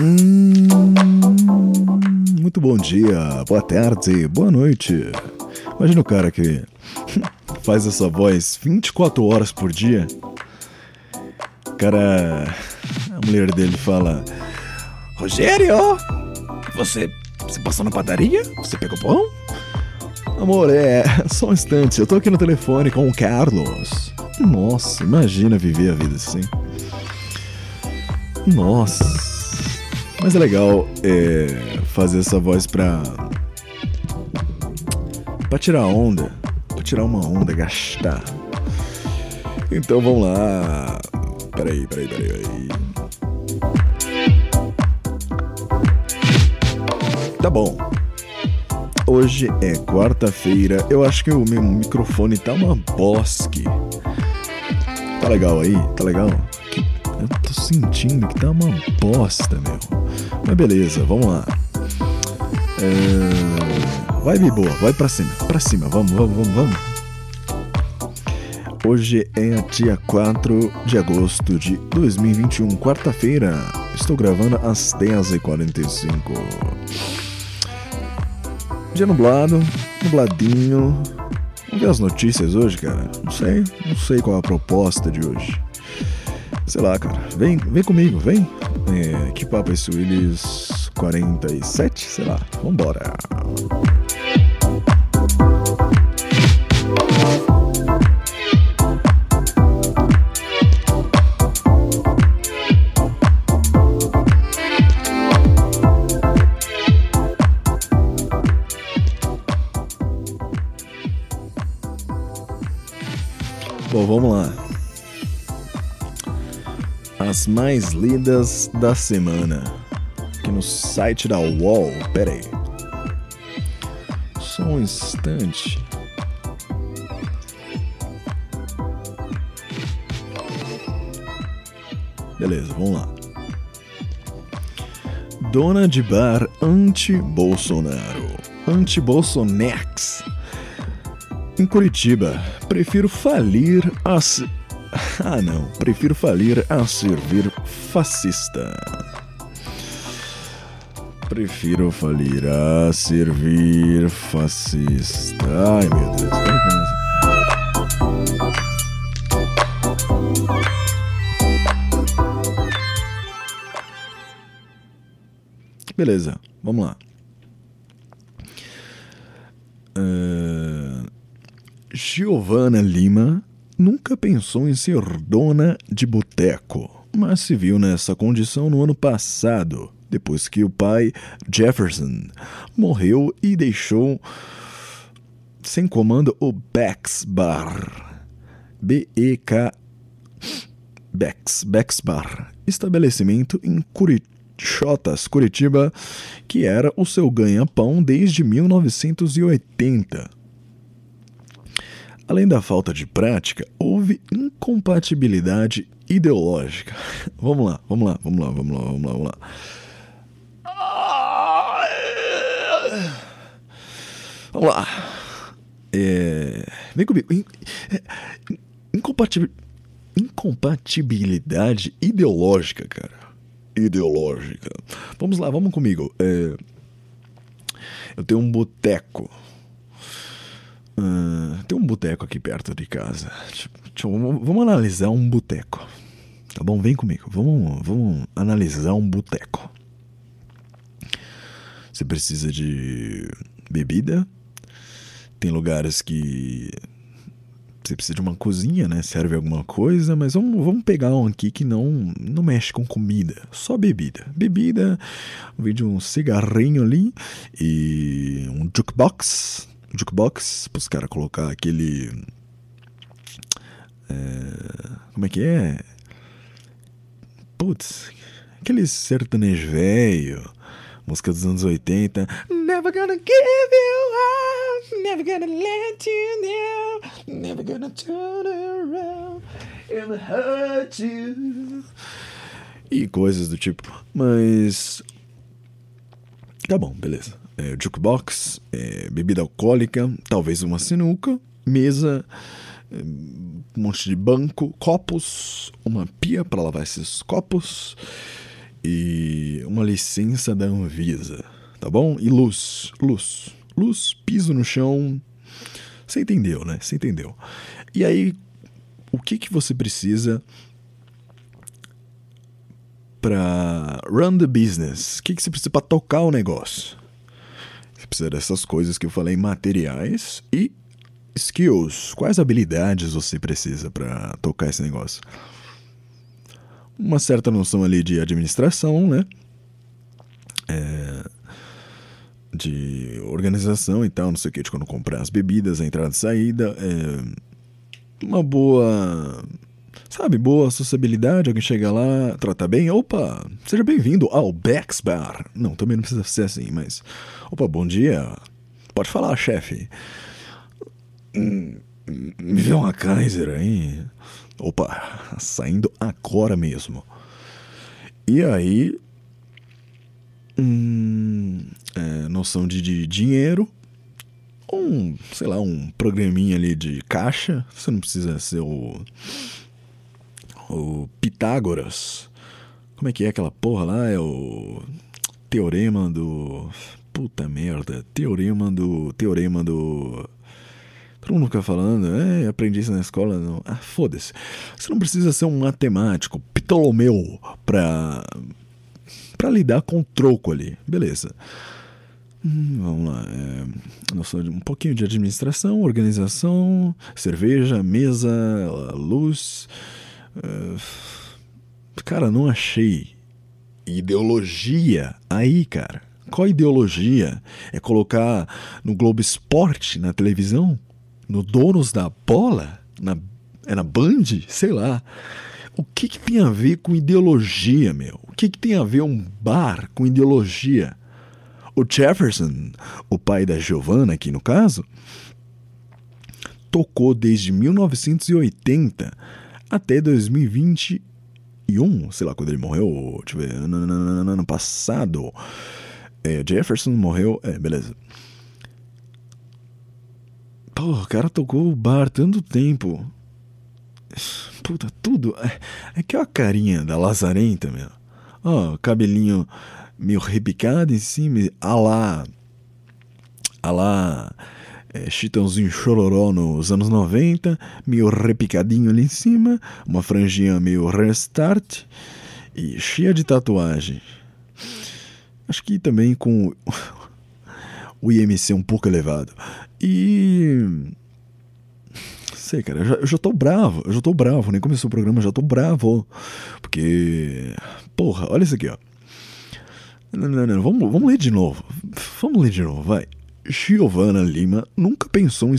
Hum, muito bom dia, boa tarde, boa noite. Imagina o cara que faz essa voz 24 horas por dia. O cara. A mulher dele fala: Rogério, você, você passou na padaria? Você pegou pão? Amor, é. Só um instante, eu tô aqui no telefone com o Carlos. Nossa, imagina viver a vida assim. Nossa. Mas é legal é, fazer essa voz pra. pra tirar onda. Pra tirar uma onda, gastar. Então vamos lá. Peraí, peraí, peraí, peraí. Tá bom. Hoje é quarta-feira. Eu acho que o meu microfone tá uma bosque. Tá legal aí? Tá legal? Eu tô sentindo que tá uma bosta, meu. Mas beleza, vamos lá. É... Vai, boa, vai pra cima, pra cima, vamos, vamos, vamos, vamos. Hoje é dia 4 de agosto de 2021, quarta-feira. Estou gravando às 10h45. Dia nublado, nubladinho. Vamos ver as notícias hoje, cara? Não sei, não sei qual a proposta de hoje. Sei lá, cara. Vem, vem comigo, vem. É, que papo é esse Willis 47? Sei lá. Vambora. Bom, vamos lá. As mais lidas da semana. Aqui no site da UOL. Pera aí. Só um instante. Beleza, vamos lá. Dona de bar anti-Bolsonaro. Anti-Bolsonex. Em Curitiba, prefiro falir a. se- Ah, não. Prefiro falir a servir fascista. Prefiro falir a servir fascista. Ai, meu Deus. Como- Beleza, vamos lá. Ahn, Giovanna Lima nunca pensou em ser dona de boteco, mas se viu nessa condição no ano passado, depois que o pai, Jefferson, morreu e deixou sem comando o Bex Bar. B-E-K. Bex, Bex Bar. Estabelecimento em Curichotas, Curitiba, que era o seu ganha-pão desde 1980. Além da falta de prática, houve incompatibilidade ideológica. Vamos lá, vamos lá, vamos lá, vamos lá, vamos lá, vamos lá. Vamos lá. É, Vem comigo. É, incompatibil- Incompatibilidade ideológica, cara. Ideológica. Vamos lá, vamos comigo. É, Eu tenho um boteco. Ah, tem um boteco aqui perto de casa. Deixa- vamos, vamos analisar um boteco. Tá bom? Vem comigo. Vamos, vamos analisar um boteco. Você precisa de bebida. Tem lugares que você precisa de uma cozinha, né? Serve alguma coisa, mas vamos, vamos pegar um aqui que não, não mexe com comida, só bebida. Bebida, um vídeo, um cigarrinho ali e um jukebox. Jukebox, os caras colocar aquele. é, como é que é? Putz, aquele sertanejo velho, música dos anos 80. Never gonna give you up, never gonna let you down, never gonna turn around and hurt you. E coisas do tipo. Mas. Tá bom, beleza. É, jukebox, é, bebida alcoólica, talvez uma sinuca, mesa, é, um monte de banco, copos, uma pia para lavar esses copos e uma licença da Anvisa, tá bom? E luz, luz, luz, piso no chão. Você entendeu, né? Você entendeu. E aí, o que que você precisa para run the business? O que que você precisa para tocar o negócio? Precisa dessas coisas que eu falei, materiais e skills. Quais habilidades você precisa para tocar esse negócio? Uma certa noção ali de administração, né? É, de organização e tal, não sei o que, de quando comprar as bebidas, a entrada e saída. É, uma boa Sabe, boa sociabilidade, alguém chega lá, trata bem, opa, seja bem-vindo ao Bex Bar. Não, também não precisa ser assim, mas. Opa, bom dia. Pode falar, chefe. Hum, me vê uma Kaiser aí. Opa, saindo agora mesmo. E aí. Hum, é, noção de, de dinheiro. Um, sei lá, um programinha ali de caixa. Você não precisa ser o o Pitágoras. Como é que é aquela porra lá? É o teorema do. Puta merda. Teorema do. Teorema do. Todo mundo fica falando, é, aprendi isso na escola. Não. Ah, foda-se. Você não precisa ser um matemático, Ptolomeu, pra. pra lidar com o troco ali. Beleza. Hum, vamos lá. É, noção de um pouquinho de administração, organização, cerveja, mesa, luz. Uh, cara, não achei ideologia aí, cara. Qual ideologia? É colocar no Globo Esporte, na televisão? No Donos da Bola? Na, é na Band? Sei lá. O que, que tem a ver com ideologia, meu? O que, que tem a ver um bar com ideologia? O Jefferson, o pai da Giovanna aqui no caso, tocou desde 1980 até 2021, sei lá quando ele morreu, deixa eu ver, ano, passado. É, Jefferson morreu, é, beleza. Pô, o cara tocou o bar tanto tempo. Puta, tudo. É, é que é a carinha da Lazarenta, meu. Ó, oh, cabelinho meio repicado em cima, a lá. A lá é, Chitãozinho Chororó nos anos 90, meio repicadinho ali em cima, uma franjinha meio restart e cheia de tatuagem. Acho que também com o IMC um pouco elevado. E. Sei, cara, eu já, eu já tô bravo, eu já tô bravo, nem começou o programa, eu já tô bravo. Porque. Porra, olha isso aqui, ó. Não, não, não, vamos, vamos ler de novo. Vamos ler de novo, vai. Giovanna Lima nunca pensou em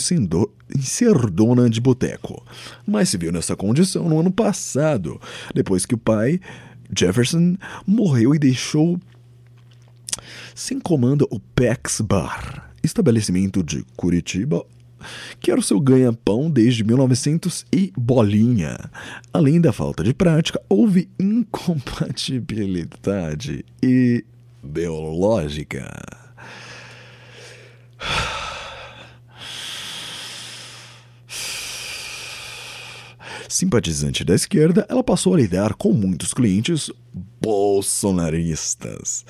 em ser dona de boteco, mas se viu nessa condição no ano passado, depois que o pai, Jefferson, morreu e deixou sem comando o Pex Bar, estabelecimento de Curitiba, que era o seu ganha-pão desde 1900 e bolinha. Além da falta de prática, houve incompatibilidade ideológica. Simpatizante da esquerda, ela passou a lidar com muitos clientes bolsonaristas.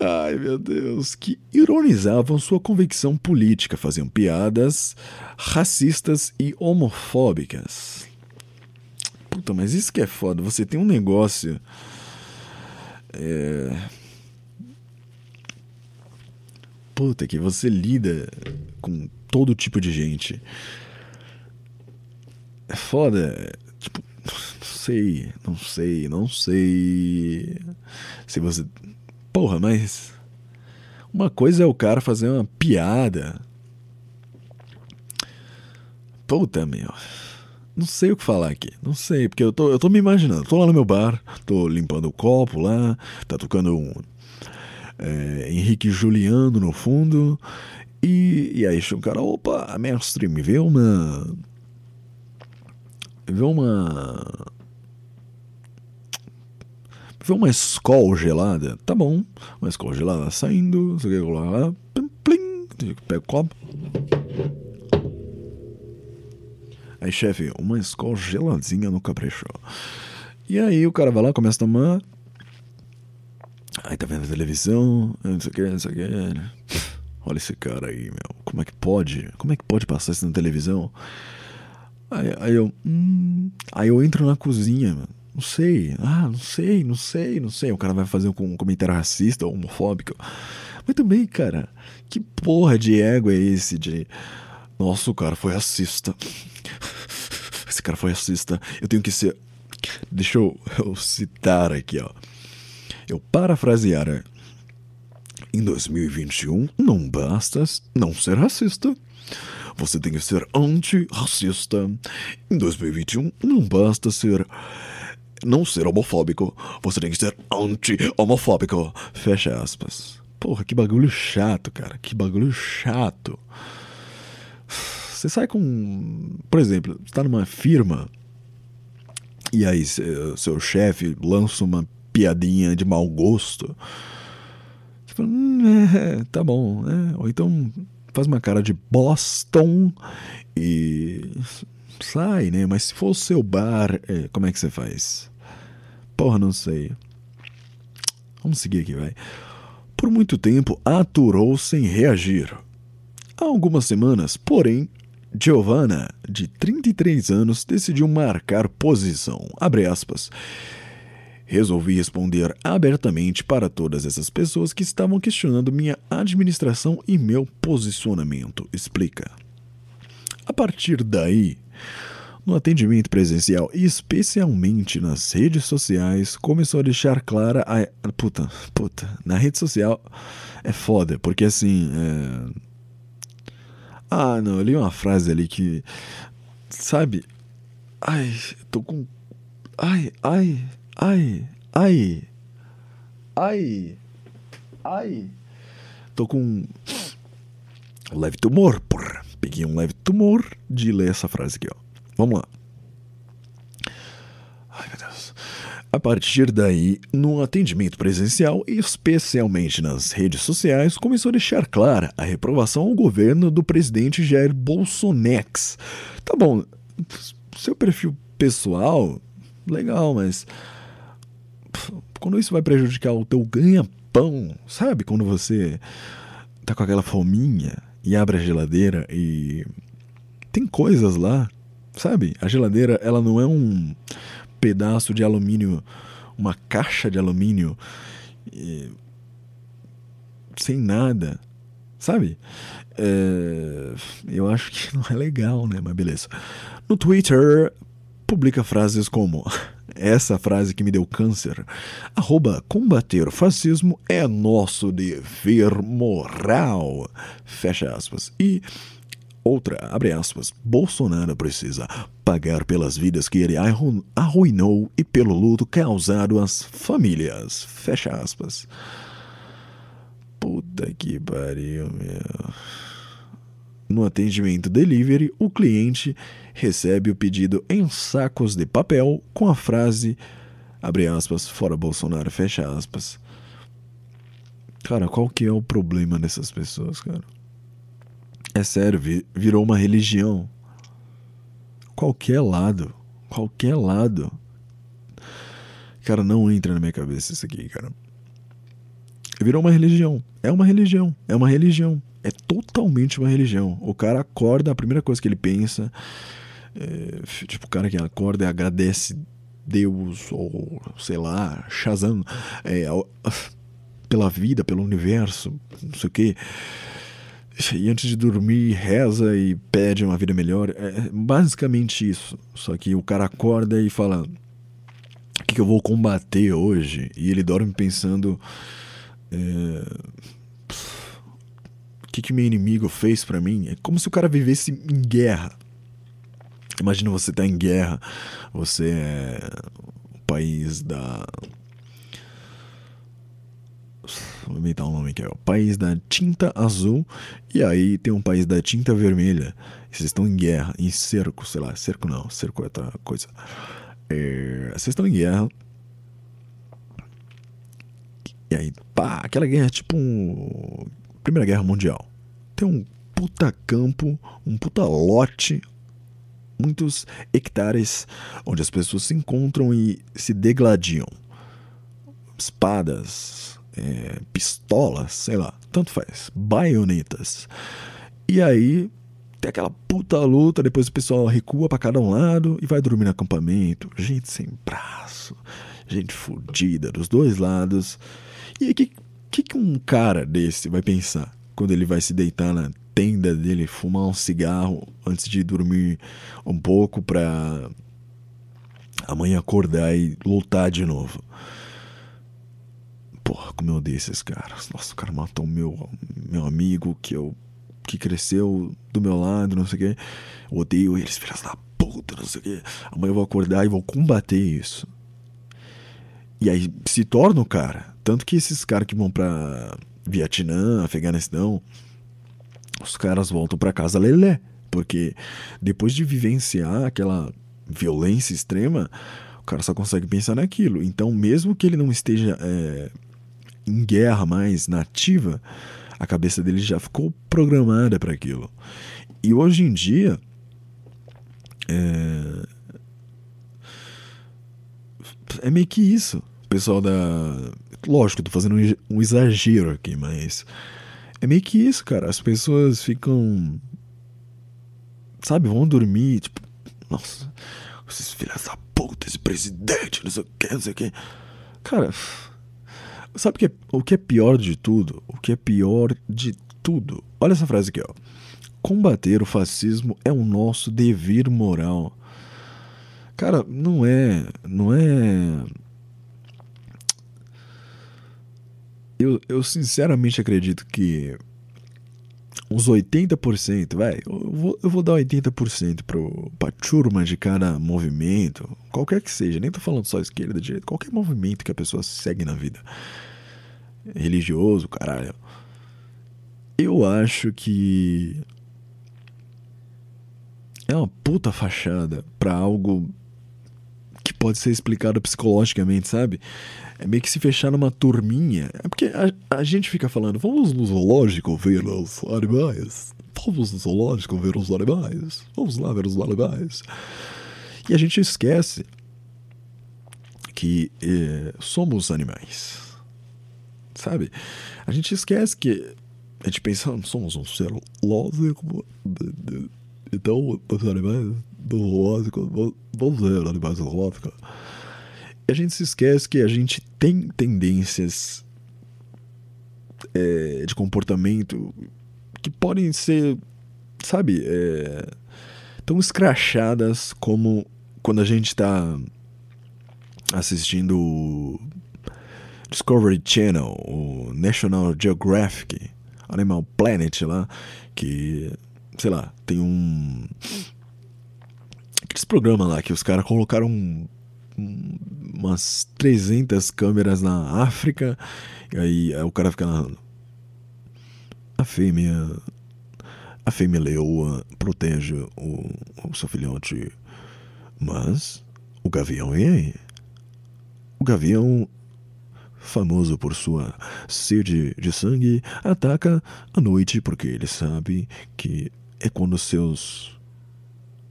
Ai meu Deus, que ironizavam sua convicção política, faziam piadas racistas e homofóbicas. Puta, mas isso que é foda. Você tem um negócio. É puta, que você lida com todo tipo de gente. É foda. Tipo, não sei, não sei, não sei. Se você. Porra, mas. Uma coisa é o cara fazer uma piada. Puta, meu. Não sei o que falar aqui. Não sei, porque eu tô, eu tô me imaginando. Tô lá no meu bar, tô limpando o copo lá, tá tocando um é, Henrique Juliano no fundo. E, e aí chega um cara, opa, mestre, me vê uma. Me vê uma. Me vê uma escola gelada, tá bom. Uma escola gelada saindo, você quer colocar lá, plim, plim, pega o copo. Aí, chefe, uma escola geladinha no capricho. E aí o cara vai lá, começa a tomar. Aí tá vendo a televisão, não sei o que, não sei o que. Né? Olha esse cara aí, meu. Como é que pode? Como é que pode passar isso na televisão? Aí, aí eu. Hum, aí eu entro na cozinha, mano. Não sei. Ah, não sei, não sei, não sei. O cara vai fazer um comentário racista ou homofóbico. Mas também, cara, que porra de ego é esse de. Nossa, o cara foi racista. Esse cara foi racista. Eu tenho que ser. Deixa eu, eu citar aqui, ó. Eu parafrasear. Em 2021, não basta não ser racista. Você tem que ser antirracista. Em 2021, não basta ser não ser homofóbico, você tem que ser anti-homofóbico. Fecha aspas. Porra, que bagulho chato, cara. Que bagulho chato. Você sai com. Por exemplo, você tá numa firma e aí seu chefe lança uma piadinha de mau gosto. Fala, hum, é, tá bom, né? Ou então faz uma cara de Boston e sai, né? Mas se for o seu bar, é, como é que você faz? Porra, não sei. Vamos seguir aqui, vai. Por muito tempo aturou sem reagir. Há algumas semanas, porém, Giovanna, de 33 anos, decidiu marcar posição. Abre aspas. Resolvi responder abertamente para todas essas pessoas que estavam questionando minha administração e meu posicionamento, explica. A partir daí, no atendimento presencial e especialmente nas redes sociais, começou a deixar clara a. Puta, puta, na rede social é foda, porque assim. É... Ah, não, eu li uma frase ali que. Sabe? Ai, tô com. Ai, ai. Ai, ai, ai, ai. Tô com um leve tumor, porra. Peguei um leve tumor de ler essa frase aqui, ó. Vamos lá. Ai, meu Deus. A partir daí, no atendimento presencial, especialmente nas redes sociais, começou a deixar clara a reprovação ao governo do presidente Jair Bolsonaro. Tá bom, seu perfil pessoal, legal, mas quando isso vai prejudicar o teu ganha-pão, sabe? Quando você tá com aquela fominha e abre a geladeira e tem coisas lá, sabe? A geladeira, ela não é um pedaço de alumínio, uma caixa de alumínio e... sem nada, sabe? É... eu acho que não é legal, né? Mas beleza. No Twitter, publica frases como essa frase que me deu câncer. Arroba combater o fascismo é nosso dever moral. Fecha aspas. E outra, abre aspas, Bolsonaro precisa pagar pelas vidas que ele arruinou e pelo luto causado às famílias. Fecha aspas. Puta que pariu, meu. No atendimento delivery, o cliente recebe o pedido em sacos de papel com a frase abre aspas, fora Bolsonaro, fecha aspas. Cara, qual que é o problema dessas pessoas, cara? É sério, virou uma religião. Qualquer lado, qualquer lado. Cara, não entra na minha cabeça isso aqui, cara. Virou uma religião. É uma religião. É uma religião é totalmente uma religião. O cara acorda, a primeira coisa que ele pensa, é, tipo, o cara que acorda e agradece Deus, ou sei lá, Shazam, é, pela vida, pelo universo, não sei o quê. E antes de dormir, reza e pede uma vida melhor. É basicamente isso. Só que o cara acorda e fala: O que, que eu vou combater hoje? E ele dorme pensando. É, o que, que meu inimigo fez para mim? É como se o cara vivesse em guerra. Imagina você tá em guerra, você é o país da. Vou inventar um nome aqui, é o país da tinta azul, e aí tem um país da tinta vermelha. E vocês estão em guerra, em cerco, sei lá, cerco não, cerco é outra coisa. É, vocês estão em guerra. E aí, pá, aquela guerra é tipo um. Primeira Guerra Mundial. Tem um puta campo, um puta lote, muitos hectares onde as pessoas se encontram e se degladiam. Espadas, é, pistolas, sei lá, tanto faz, baionetas. E aí tem aquela puta luta, depois o pessoal recua para cada um lado e vai dormir no acampamento. Gente sem braço, gente fodida dos dois lados. E aí, o que, que, que um cara desse vai pensar quando ele vai se deitar na tenda dele, fumar um cigarro antes de dormir um pouco pra amanhã acordar e lutar de novo? Porra, como eu odeio esses caras. Nossa, o cara matou meu, meu amigo que eu que cresceu do meu lado, não sei o quê. Eu odeio eles, filhas da puta, não sei o quê. Amanhã eu vou acordar e vou combater isso. E aí se torna o cara. Tanto que esses caras que vão pra Vietnã, Afeganistão, os caras voltam para casa lelé. Porque depois de vivenciar aquela violência extrema, o cara só consegue pensar naquilo. Então, mesmo que ele não esteja é, em guerra mais nativa, a cabeça dele já ficou programada para aquilo. E hoje em dia. É, é meio que isso. O pessoal da. Lógico, tô fazendo um exagero aqui, mas. É meio que isso, cara. As pessoas ficam. Sabe, vão dormir, tipo. Nossa, esses filhos da puta, esse presidente, não sei o que, não sei o que. Cara, Sabe o que, é, o que é pior de tudo? O que é pior de tudo? Olha essa frase aqui, ó. Combater o fascismo é o nosso dever moral. Cara, não é. Não é. Eu, eu sinceramente acredito que uns 80%, vai, eu vou, eu vou dar 80% pro, pra turma de cada movimento, qualquer que seja, nem tô falando só esquerda, direita, qualquer movimento que a pessoa segue na vida, religioso, caralho. Eu acho que é uma puta fachada pra algo que pode ser explicado psicologicamente, sabe? É meio que se fechar numa turminha. É porque a, a gente fica falando, vamos no zoológico ver os animais. Vamos no zoológico ver os animais. Vamos lá ver os animais. E a gente esquece que eh, somos animais. Sabe? A gente esquece que. A gente pensa, somos um ser lógico. Então, os animais do zoológico. Ver animais do zoológico a gente se esquece que a gente tem tendências é, de comportamento que podem ser, sabe, é, tão escrachadas como quando a gente está assistindo Discovery Channel, o National Geographic, Animal Planet lá, que, sei lá, tem um. Aqueles programas lá que os caras colocaram umas 300 câmeras na África, e aí, aí o cara fica narrando. A fêmea. A fêmea leoa protege o, o seu filhote, mas o gavião e aí? O gavião, famoso por sua sede de sangue, ataca à noite porque ele sabe que é quando seus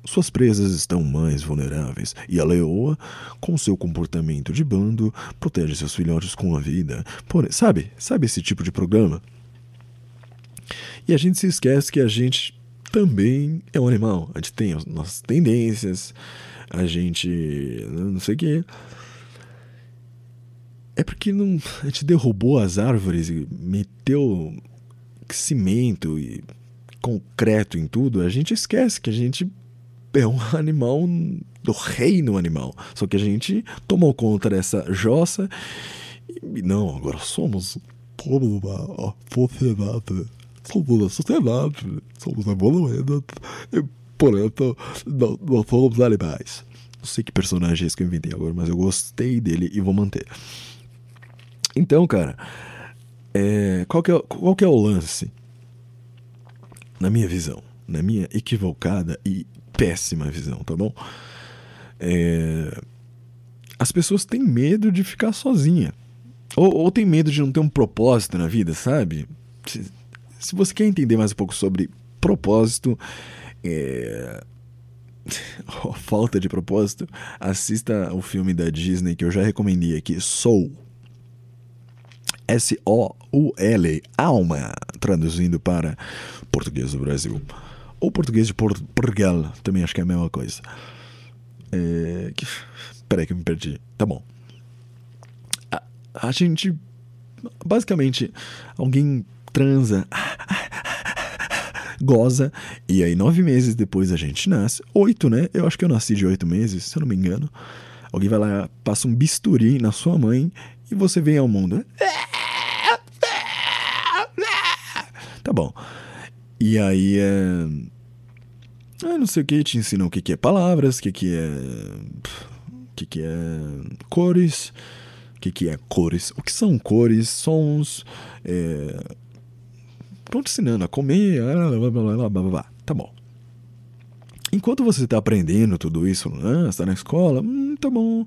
suas presas estão mais vulneráveis e a leoa, com seu comportamento de bando, protege seus filhotes com a vida. Por, sabe? Sabe esse tipo de programa? E a gente se esquece que a gente também é um animal. A gente tem as nossas tendências, a gente. não sei o quê. É porque não, a gente derrubou as árvores e meteu cimento e concreto em tudo, a gente esquece que a gente é um animal do reino animal. Só que a gente tomou conta dessa jossa e não, agora somos somos uma sociedade. Somos uma sociedade. Somos evoluídos. E por isso não, não somos animais. Não sei que personagem é esse que eu inventei agora, mas eu gostei dele e vou manter. Então, cara, é, qual, que é, qual que é o lance? Na minha visão, na minha equivocada e péssima visão, tá bom? É... As pessoas têm medo de ficar sozinha. Ou, ou tem medo de não ter um propósito na vida, sabe? Se, se você quer entender mais um pouco sobre propósito, é... falta de propósito, assista o filme da Disney que eu já recomendei aqui, Soul. S-O-U-L, alma, traduzindo para português do Brasil. Ou português de Portugal, também acho que é a mesma coisa. É... Peraí que eu me perdi. Tá bom. A, a gente. Basicamente, alguém transa. goza. E aí, nove meses depois a gente nasce. Oito, né? Eu acho que eu nasci de oito meses, se eu não me engano. Alguém vai lá, passa um bisturi na sua mãe e você vem ao mundo. Tá bom. E aí é. Ah, não sei o que, te ensinam o que, que é palavras, o que, que é. O que, que é cores, o que, que é cores, o que são cores, sons. É... Estão te ensinando a comer, blá, blá, blá, blá, tá bom. Enquanto você está aprendendo tudo isso, né, está na escola, hum, tá bom.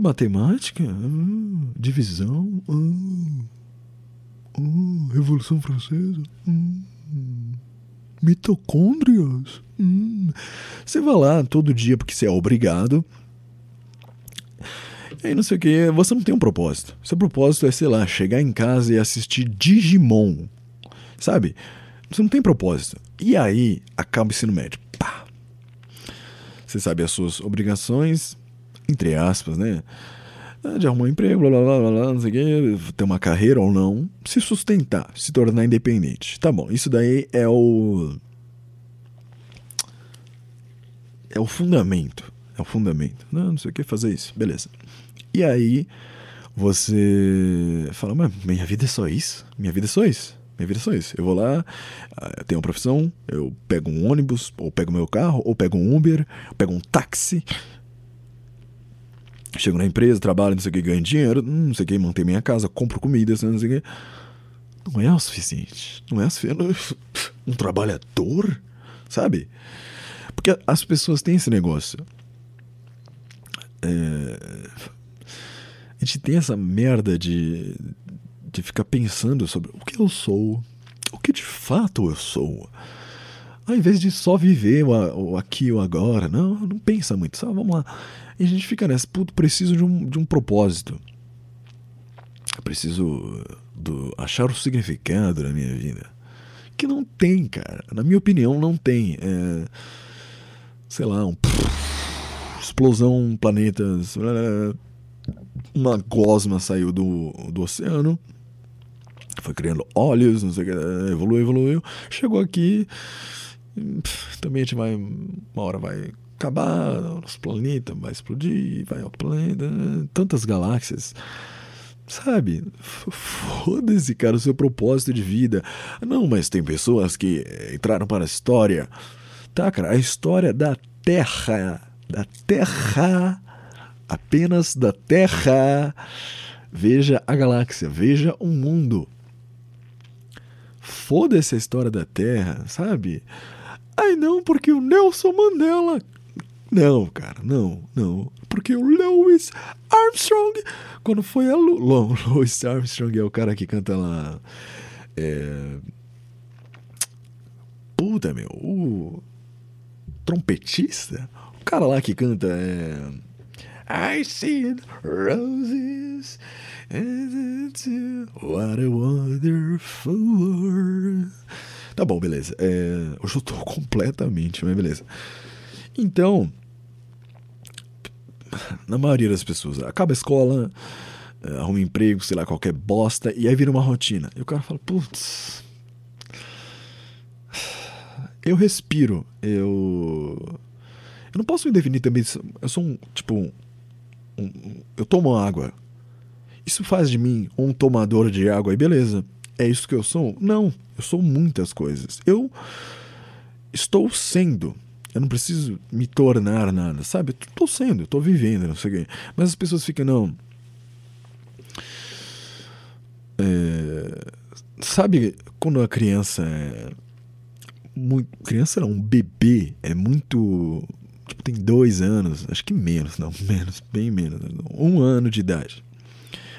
Matemática, hum, divisão, hum, hum, Revolução Francesa, hum, mitocôndrias. Hum. Você vai lá todo dia porque você é obrigado. E aí não sei o que, você não tem um propósito. Seu propósito é, sei lá, chegar em casa e assistir Digimon. Sabe? Você não tem propósito. E aí acaba o ensino médio. Pá. Você sabe as suas obrigações, entre aspas, né? Ah, de arrumar um emprego, blá blá blá blá, não sei o quê, ter uma carreira ou não, se sustentar, se tornar independente. Tá bom, isso daí é o. É o fundamento. É o fundamento. Não, não sei o que fazer isso. Beleza. E aí você fala, mas minha vida é só isso? Minha vida é só isso. Minha vida é só isso. Eu vou lá, ah, tenho uma profissão, eu pego um ônibus, ou pego meu carro, ou pego um Uber, pego um táxi, Chego na empresa, trabalho, não sei o que, ganho dinheiro, hum, não sei o que, mantenho minha casa, compro comida, não sei o que. Não é o suficiente. Não é o suficiente. Um trabalhador, sabe? Porque as pessoas têm esse negócio. É... A gente tem essa merda de, de ficar pensando sobre o que eu sou, o que de fato eu sou. Ao invés de só viver o, aqui e o agora, não, não pensa muito, só vamos lá. E a gente fica nessa, puto, preciso de um, de um propósito. Eu preciso do, achar o significado na minha vida. Que não tem, cara. Na minha opinião, não tem. É, sei lá, um. explosão, planetas. Uma gosma saiu do, do oceano. Foi criando óleos, não sei o que. Evoluiu, evoluiu. Chegou aqui. Também a gente vai. Uma hora vai acabar, os planetas vai explodir, vai ao planeta, tantas galáxias. Sabe? Foda-se, cara, o seu propósito de vida. Não, mas tem pessoas que entraram para a história. Tá, cara, a história da Terra. Da Terra. Apenas da Terra. Veja a galáxia, veja o mundo. Foda-se a história da Terra, sabe? Ai não, porque o Nelson Mandela não, cara, não, não. Porque o Louis Armstrong, quando foi a Lu Louis Armstrong é o cara que canta lá. É... Puta, meu, o trompetista, o cara lá que canta é. I see roses. What a wonderful world. Tá bom, beleza. É, hoje eu tô completamente, mas beleza. Então, na maioria das pessoas, acaba a escola, eh, arruma um emprego, sei lá, qualquer bosta, e aí vira uma rotina. E o cara fala, putz. Eu respiro, eu. Eu não posso me definir também. Eu sou um. Tipo. Um, um, eu tomo água. Isso faz de mim um tomador de água e beleza. É isso que eu sou? Não. Eu sou muitas coisas. Eu estou sendo eu não preciso me tornar nada, sabe? Estou sendo, estou vivendo, não sei o quê. Mas as pessoas ficam, não. É, sabe quando a criança é. Muito, criança não, um bebê é muito. Tipo, tem dois anos, acho que menos, não, menos, bem menos. Um ano de idade.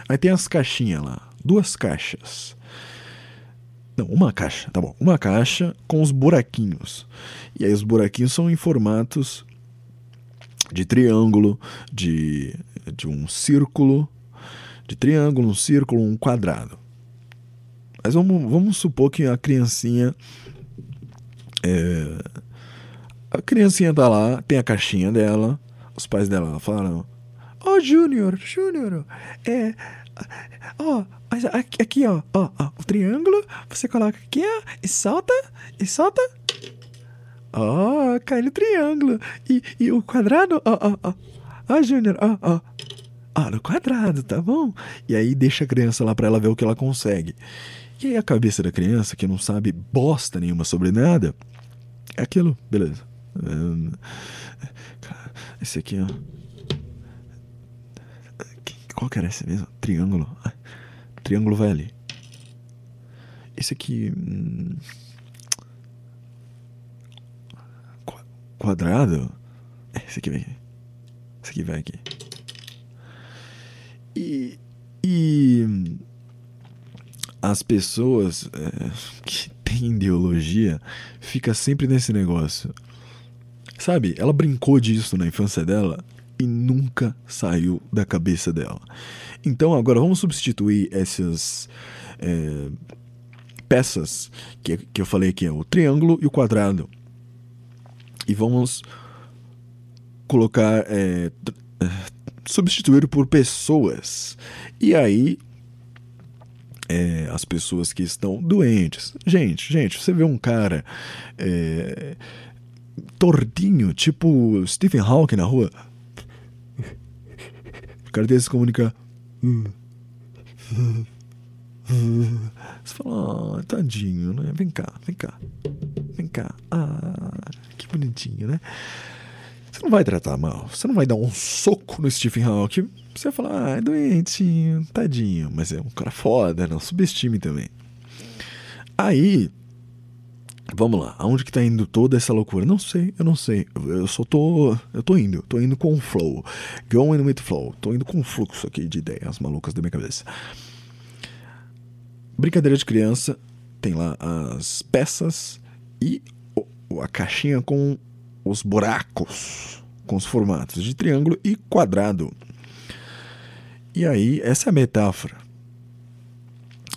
Aí tem as caixinhas lá, duas caixas. Não, uma caixa, tá bom. Uma caixa com os buraquinhos. E aí os buraquinhos são em formatos de triângulo, de, de um círculo, de triângulo, um círculo, um quadrado. Mas vamos, vamos supor que a criancinha. É, a criancinha tá lá, tem a caixinha dela, os pais dela falaram: Ó, oh, Júnior, Júnior, é. Ó, mas aqui, aqui ó, ó, ó, o triângulo, você coloca aqui, ó, e solta, e solta. Ó, oh, cai no triângulo. E, e o quadrado, ó, ó, ó. Ó, Júnior, ó, ó. Ó, no quadrado, tá bom? E aí deixa a criança lá pra ela ver o que ela consegue. E aí a cabeça da criança, que não sabe bosta nenhuma sobre nada, é aquilo, beleza. Esse aqui, ó. Qual que era esse mesmo? Triângulo. Triângulo vai ali. Esse aqui. Hum, quadrado? Esse aqui vai aqui. Esse aqui vai aqui. E. E. As pessoas é, que têm ideologia fica sempre nesse negócio. Sabe, ela brincou disso na infância dela e nunca saiu da cabeça dela. Então agora vamos substituir essas é, peças que, que eu falei aqui, é o triângulo e o quadrado. E vamos colocar. É, substituir por pessoas. E aí. É, as pessoas que estão doentes. Gente, gente, você vê um cara é, tortinho, tipo Stephen Hawking na rua. O cara desse se comunica. Você fala, oh, tadinho, né? Vem cá, vem cá. Vem cá. Ah, que bonitinho, né? Você não vai tratar mal. Você não vai dar um soco no Stephen Hawking. Você vai falar, ah, é doentinho, tadinho. Mas é um cara foda, não subestime também. Aí, Vamos lá, aonde que tá indo toda essa loucura? Não sei, eu não sei. Eu só tô. Eu tô indo, tô indo com o flow. Going with flow. Tô indo com o fluxo aqui de ideias malucas da minha cabeça. Brincadeira de criança, tem lá as peças e a caixinha com os buracos, com os formatos de triângulo e quadrado. E aí, essa é a metáfora.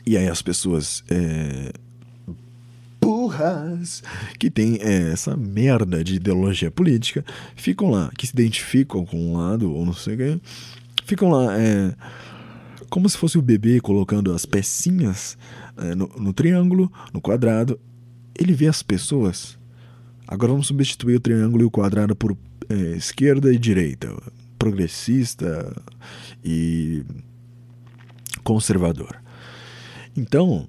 E aí as pessoas é, burras que tem é, essa merda de ideologia política ficam lá, que se identificam com um lado ou não sei o que, ficam lá é, como se fosse o bebê colocando as pecinhas é, no, no triângulo, no quadrado. Ele vê as pessoas. Agora vamos substituir o triângulo e o quadrado por é, esquerda e direita, progressista e conservador. Então,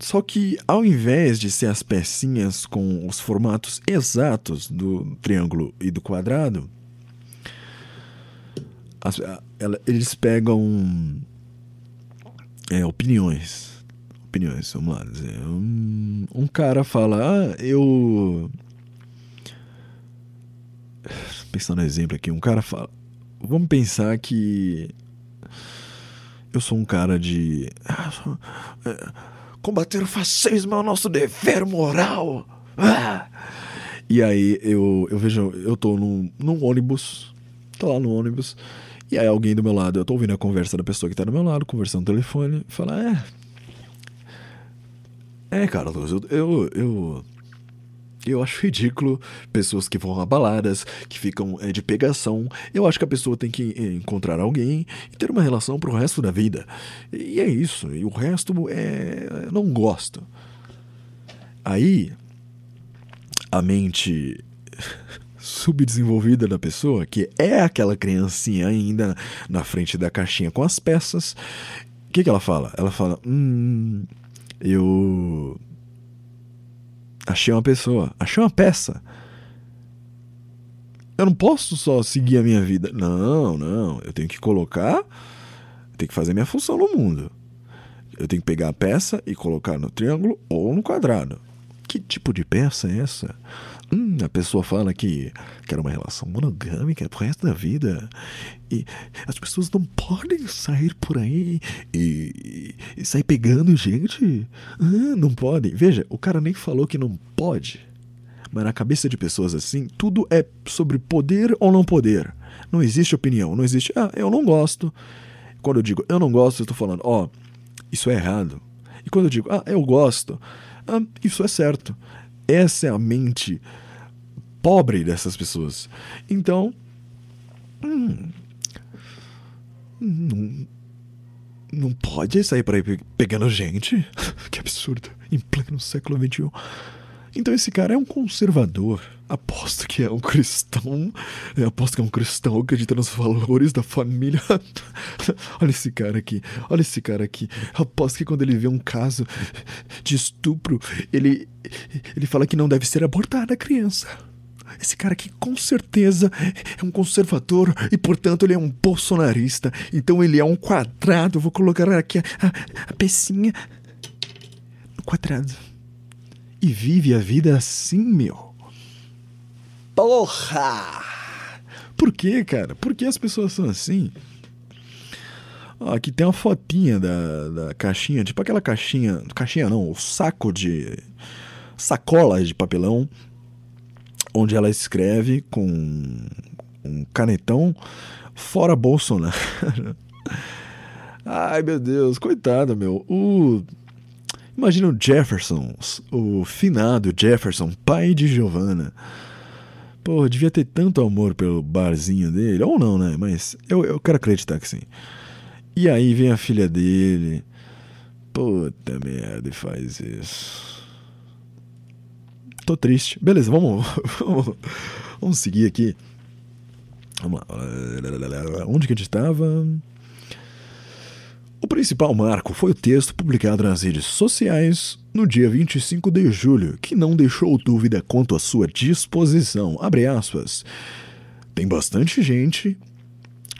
só que ao invés de ser as pecinhas com os formatos exatos do triângulo e do quadrado, as, ela, eles pegam é, opiniões. Opiniões, vamos lá dizer. Um, um cara fala, ah, eu. Pensando no exemplo aqui, um cara fala. Vamos pensar que. Eu sou um cara de. Ah, sou, é, Combater o fascismo é o nosso dever moral. Ah! E aí eu, eu vejo, eu tô num, num ônibus, tô lá no ônibus, e aí alguém do meu lado, eu tô ouvindo a conversa da pessoa que tá do meu lado, conversando no telefone, fala, é. É, Carlos, eu, eu, eu eu acho ridículo pessoas que vão a baladas, que ficam é, de pegação. Eu acho que a pessoa tem que eh, encontrar alguém e ter uma relação pro resto da vida. E é isso. E o resto é. não gosto. Aí, a mente subdesenvolvida da pessoa, que é aquela criancinha ainda na frente da caixinha com as peças, o que, que ela fala? Ela fala: Hum, eu Achei uma pessoa, achei uma peça. Eu não posso só seguir a minha vida. Não, não. Eu tenho que colocar. Tenho que fazer minha função no mundo. Eu tenho que pegar a peça e colocar no triângulo ou no quadrado. Que tipo de peça é essa? Hum, a pessoa fala que quer uma relação monogâmica pro resto da vida. E as pessoas não podem sair por aí e, e sair pegando gente. Ah, não podem. Veja, o cara nem falou que não pode. Mas na cabeça de pessoas assim, tudo é sobre poder ou não poder. Não existe opinião, não existe. Ah, eu não gosto. Quando eu digo eu não gosto, eu estou falando, ó, oh, isso é errado. E quando eu digo, ah, eu gosto, ah, isso é certo. Essa é a mente pobre dessas pessoas. Então, hum, não, não pode sair por aí pegando gente. que absurdo. Em pleno século XXI. Então esse cara é um conservador. Aposto que é um cristão. Aposto que é um cristão acredita nos valores da família. olha esse cara aqui. Olha esse cara aqui. Aposto que quando ele vê um caso de estupro, ele, ele fala que não deve ser abortada a criança. Esse cara aqui com certeza é um conservador e, portanto, ele é um bolsonarista. Então ele é um quadrado. Vou colocar aqui a, a, a pecinha no quadrado. E vive a vida assim, meu. Porra! Por que, cara? Por que as pessoas são assim? Ó, aqui tem uma fotinha da, da caixinha, tipo aquela caixinha. Caixinha não, o saco de. sacola de papelão onde ela escreve com um canetão fora Bolsonaro. Ai, meu Deus, coitada, meu. O Imagina o Jefferson, o finado Jefferson, pai de Giovanna. Pô, devia ter tanto amor pelo barzinho dele. Ou não, né? Mas eu, eu quero acreditar que sim. E aí vem a filha dele. Puta merda, e faz isso. Tô triste. Beleza, vamos, vamos, vamos seguir aqui. Vamos lá. Onde que a gente estava? O principal marco foi o texto publicado nas redes sociais no dia 25 de julho, que não deixou dúvida quanto à sua disposição. Tem bastante gente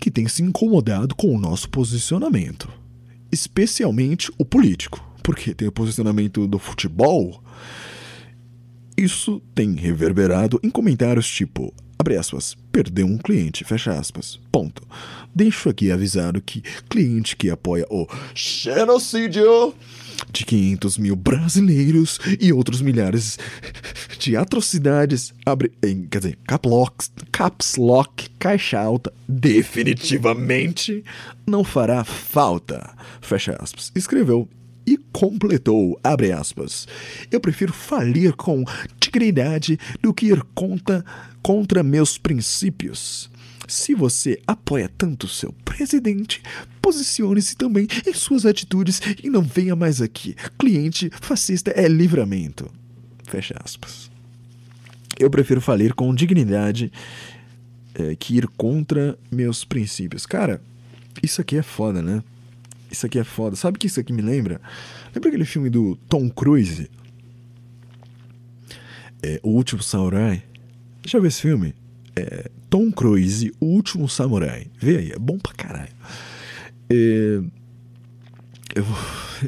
que tem se incomodado com o nosso posicionamento, especialmente o político, porque tem o posicionamento do futebol isso tem reverberado em comentários tipo, abre aspas, perdeu um cliente, fecha aspas, ponto. Deixo aqui avisado que cliente que apoia o genocídio de 500 mil brasileiros e outros milhares de atrocidades, abre, em, quer dizer, caps lock, caps lock, caixa alta, definitivamente não fará falta, fecha aspas. Escreveu e completou, abre aspas, eu prefiro falir com dignidade do que ir contra, contra meus princípios. Se você apoia tanto seu presidente, posicione-se também em suas atitudes e não venha mais aqui. Cliente fascista é livramento. Fecha aspas. Eu prefiro falir com dignidade é, que ir contra meus princípios. Cara, isso aqui é foda, né? Isso aqui é foda. Sabe o que isso aqui me lembra? Lembra aquele filme do Tom Cruise? É, o Último Samurai. Eu ver esse filme. É, Tom Cruise, O Último Samurai. Vê aí, é bom pra caralho. É, eu vou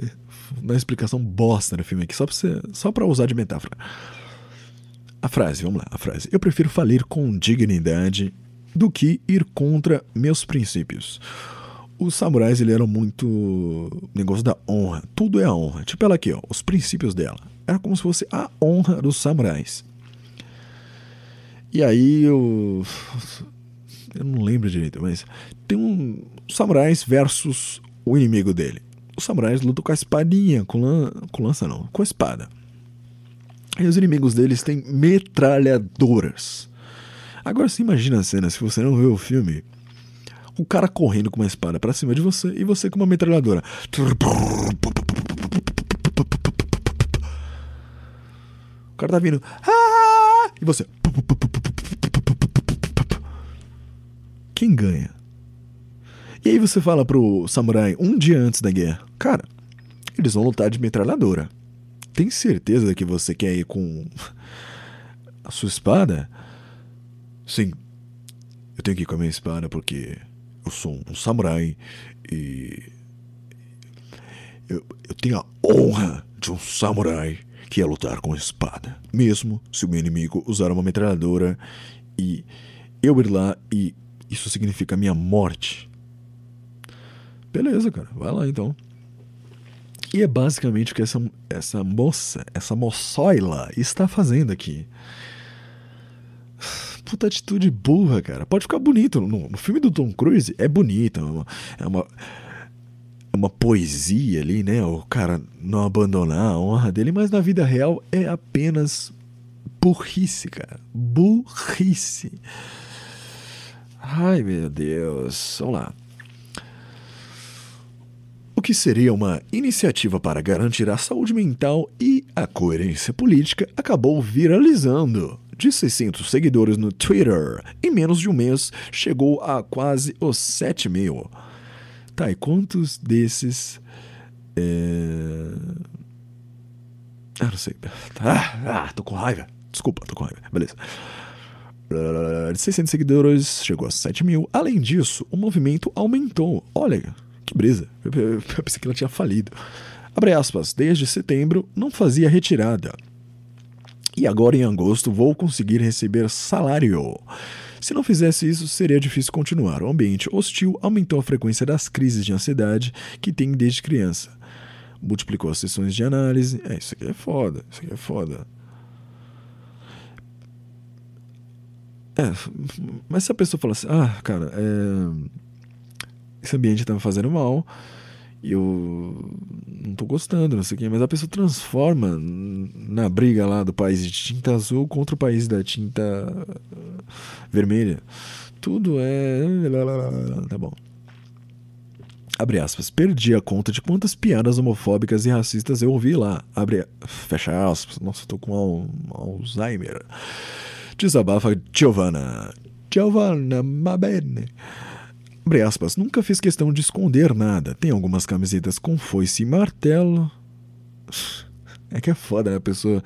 dar uma explicação bosta no filme aqui, só pra, só pra usar de metáfora. A frase, vamos lá, a frase. Eu prefiro falir com dignidade do que ir contra meus princípios os samurais ele eram muito negócio da honra. Tudo é a honra. Tipo ela aqui, ó, os princípios dela. Era como se fosse a honra dos samurais. E aí eu eu não lembro direito, mas tem um samurais versus o inimigo dele. Os samurais lutam com a espadinha, com, lan... com lança não, com a espada. E os inimigos deles têm metralhadoras. Agora você imagina a cena, se você não viu o filme, o cara correndo com uma espada para cima de você e você com uma metralhadora. O cara tá vindo. Ah! E você. Quem ganha? E aí você fala pro samurai um dia antes da guerra: Cara, eles vão lutar de metralhadora. Tem certeza que você quer ir com a sua espada? Sim. Eu tenho que ir com a minha espada porque eu sou um samurai e eu, eu tenho a honra de um samurai que é lutar com espada, mesmo se o meu inimigo usar uma metralhadora e eu ir lá e isso significa minha morte. Beleza, cara, vai lá então. E é basicamente o que essa, essa moça, essa moçoila está fazendo aqui. Puta atitude burra, cara. Pode ficar bonito. No, no filme do Tom Cruise é bonito. É uma, é uma, uma poesia ali, né? O cara não abandonar a honra dele, mas na vida real é apenas burrice, cara. Burrice. Ai, meu Deus. Vamos lá. O que seria uma iniciativa para garantir a saúde mental e a coerência política acabou viralizando. De 600 seguidores no Twitter, em menos de um mês chegou a quase os 7 mil. Tá, e quantos desses. É... Ah, não sei. Ah, ah, tô com raiva. Desculpa, tô com raiva. Beleza. De 600 seguidores chegou a 7 mil. Além disso, o movimento aumentou. Olha, que brisa. Eu, pensei que ela tinha falido. Abre aspas, desde setembro não fazia retirada. E agora em agosto vou conseguir receber salário. Se não fizesse isso, seria difícil continuar. O ambiente hostil aumentou a frequência das crises de ansiedade que tem desde criança. Multiplicou as sessões de análise. É, isso aqui é foda. Isso aqui é foda. É, mas se a pessoa fala assim, ah, cara, é, esse ambiente tá me fazendo mal, e eu não tô gostando, não sei o quê, mas a pessoa transforma na briga lá do país de tinta azul contra o país da tinta vermelha. Tudo é. Tá bom. Abre aspas. Perdi a conta de quantas piadas homofóbicas e racistas eu ouvi lá. Abre. Fecha aspas. Nossa, tô com Alzheimer. Desabafa Giovanna. Giovanna, ma bene. Abre aspas, nunca fiz questão de esconder nada. Tem algumas camisetas com foice e martelo. É que é foda, né? A pessoa.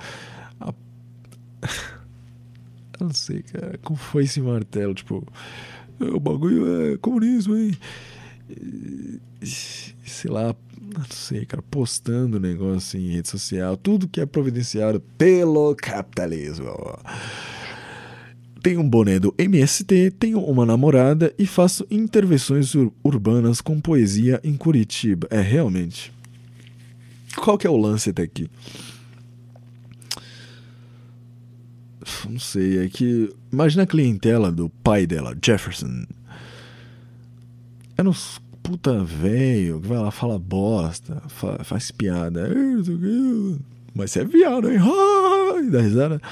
A... Eu não sei, cara. Com foice e martelo, tipo. O bagulho é comunismo, hein? Sei lá, não sei, cara, postando negócio em rede social, tudo que é providenciado pelo capitalismo tenho um boné do MST, tenho uma namorada e faço intervenções ur urbanas com poesia em Curitiba. É, realmente. Qual que é o lance até aqui? Não sei, é que. Imagina a clientela do pai dela, Jefferson. É uns puta velho que vai lá, fala bosta, fa faz piada. Mas você é viado, hein? E dá risada.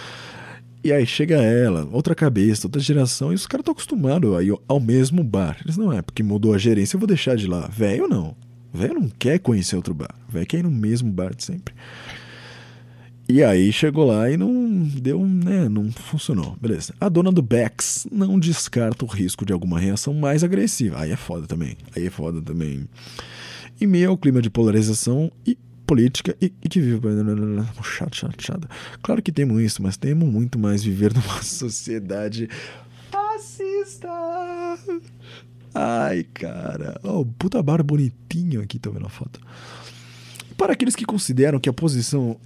E aí chega ela, outra cabeça, outra geração, e os caras estão acostumados aí ao mesmo bar. Eles não é, porque mudou a gerência, eu vou deixar de lá. Velho não. Velho não quer conhecer outro bar. Velho quer ir no mesmo bar de sempre. E aí chegou lá e não deu, né, não funcionou. Beleza. A dona do Bex não descarta o risco de alguma reação mais agressiva. Aí é foda também. Aí é foda também. Em meio ao clima de polarização e política e, e que vive. Chato, chato, chato. Claro que temos isso, mas temos muito mais viver numa sociedade fascista. Ai, cara. Oh, puta bar bonitinho aqui, tô vendo a foto. Para aqueles que consideram que a posição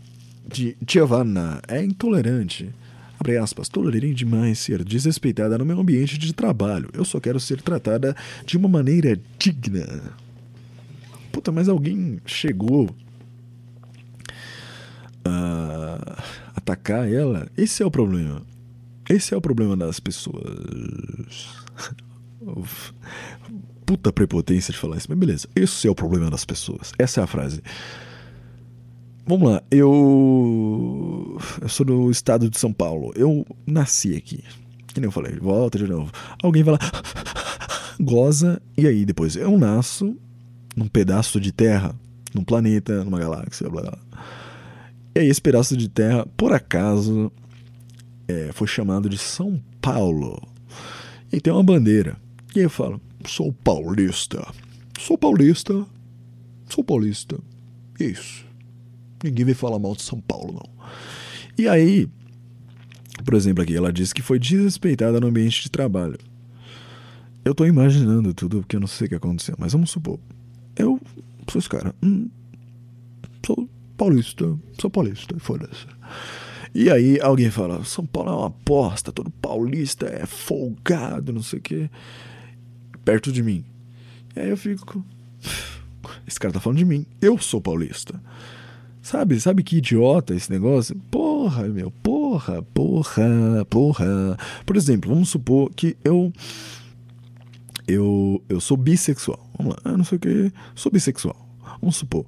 de Giovanna é intolerante, abre aspas, tolerei demais ser desrespeitada no meu ambiente de trabalho. Eu só quero ser tratada de uma maneira digna. Puta, mas alguém chegou uh, atacar ela, esse é o problema. Esse é o problema das pessoas. Puta prepotência de falar isso, mas beleza. Esse é o problema das pessoas. Essa é a frase. Vamos lá, eu. Eu sou do estado de São Paulo. Eu nasci aqui. Que nem eu falei, volta de novo. Alguém vai lá, goza, e aí depois eu nasço num pedaço de terra, num planeta, numa galáxia, blá blá. E aí, esse pedaço de terra, por acaso, é, foi chamado de São Paulo. E tem uma bandeira. E eu falo: sou paulista. Sou paulista. Sou paulista. Isso. Ninguém vai falar mal de São Paulo, não. E aí, por exemplo, aqui, ela disse que foi desrespeitada no ambiente de trabalho. Eu tô imaginando tudo porque eu não sei o que aconteceu, mas vamos supor. Eu sou esse cara. Hum, sou paulista, sou paulista, foda-se. E aí alguém fala, São Paulo é uma aposta, todo paulista é folgado, não sei o quê. Perto de mim. E aí eu fico. Esse cara tá falando de mim. Eu sou paulista. Sabe, sabe que idiota esse negócio? Porra, meu, porra, porra, porra. Por exemplo, vamos supor que eu eu eu sou bissexual. Vamos lá, eu não sei o que, sou bissexual. Vamos supor.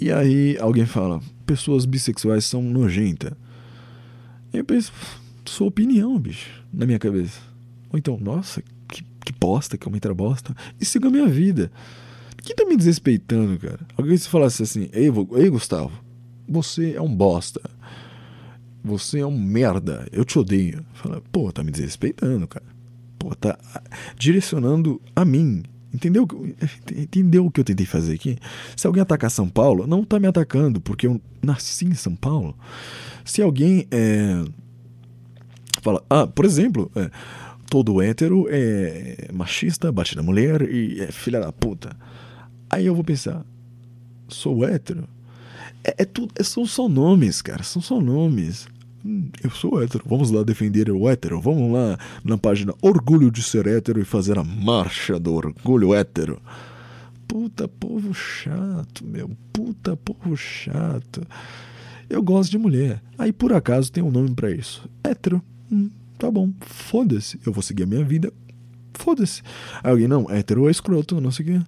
E aí alguém fala, pessoas bissexuais são nojentas. Eu penso, sua opinião, bicho, na minha cabeça. Ou então, nossa, que, que bosta, que aumenta bosta. E siga a minha vida. Quem tá me desrespeitando, cara? Alguém se falasse assim, ei, ei, Gustavo, você é um bosta. Você é um merda. Eu te odeio. Fala, pô, tá me desrespeitando, cara. Pô, tá direcionando a mim. Entendeu? Entendeu o que eu tentei fazer aqui? Se alguém atacar São Paulo, não tá me atacando, porque eu nasci em São Paulo. Se alguém é, fala, ah, por exemplo, é, todo hétero é machista, bate na mulher e é filha da puta. Aí eu vou pensar, sou hétero? É, é tudo, é, são só nomes, cara, são só nomes. Hum, eu sou hétero, vamos lá defender o hétero, vamos lá na página Orgulho de Ser Hétero e fazer a marcha do orgulho hétero. Puta povo chato, meu, puta povo chato. Eu gosto de mulher. Aí por acaso tem um nome para isso. Hétero. Hum, tá bom. Foda-se. Eu vou seguir a minha vida. Foda-se. Alguém, não, hétero é escroto, não sei o quê.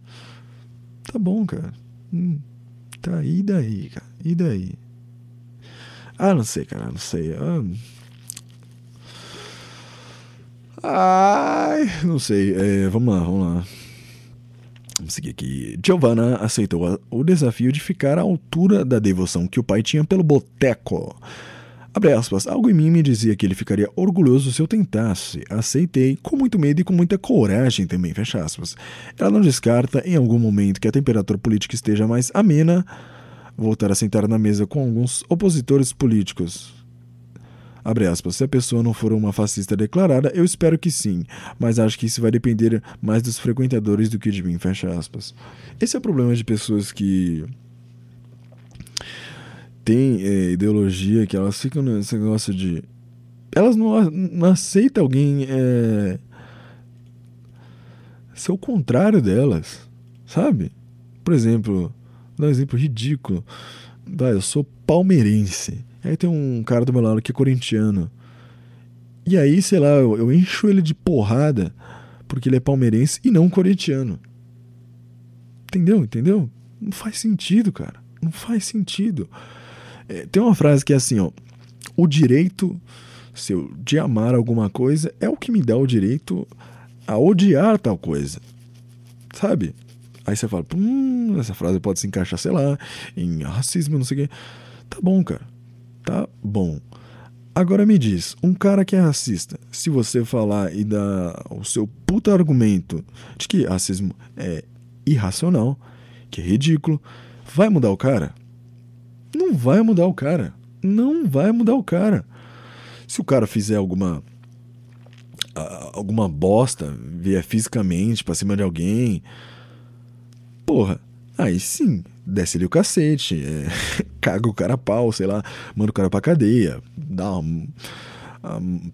Tá bom, cara. Hum, tá, e daí, cara? E daí? Ah, não sei, cara, não sei. Ah... Ai, não sei. É, vamos lá, vamos lá. Vamos seguir aqui. Giovanna aceitou o desafio de ficar à altura da devoção que o pai tinha pelo boteco. Abre aspas, algo em mim me dizia que ele ficaria orgulhoso se eu tentasse. Aceitei, com muito medo e com muita coragem também, fecha aspas. Ela não descarta, em algum momento que a temperatura política esteja mais amena, voltar a sentar na mesa com alguns opositores políticos. Aspas, se a pessoa não for uma fascista declarada, eu espero que sim, mas acho que isso vai depender mais dos frequentadores do que de mim. Esse é o problema de pessoas que têm é, ideologia, que elas ficam nesse negócio de. Elas não, não aceitam alguém é, ser o contrário delas, sabe? Por exemplo, dá um exemplo ridículo. Dá, eu sou palmeirense. Aí tem um cara do meu lado que é corintiano. E aí, sei lá, eu, eu encho ele de porrada porque ele é palmeirense e não corintiano. Entendeu? Entendeu? Não faz sentido, cara. Não faz sentido. É, tem uma frase que é assim, ó. O direito seu de amar alguma coisa é o que me dá o direito a odiar tal coisa. Sabe? Aí você fala, hum, essa frase pode se encaixar, sei lá, em racismo, não sei o quê. Tá bom, cara. Tá bom. Agora me diz, um cara que é racista, se você falar e dar o seu puta argumento de que racismo é irracional, que é ridículo, vai mudar o cara? Não vai mudar o cara. Não vai mudar o cara. Se o cara fizer alguma alguma bosta, vier fisicamente pra cima de alguém, porra, aí sim, desce ali o cacete, é, caga o cara a pau, sei lá, manda o cara pra cadeia, dá um,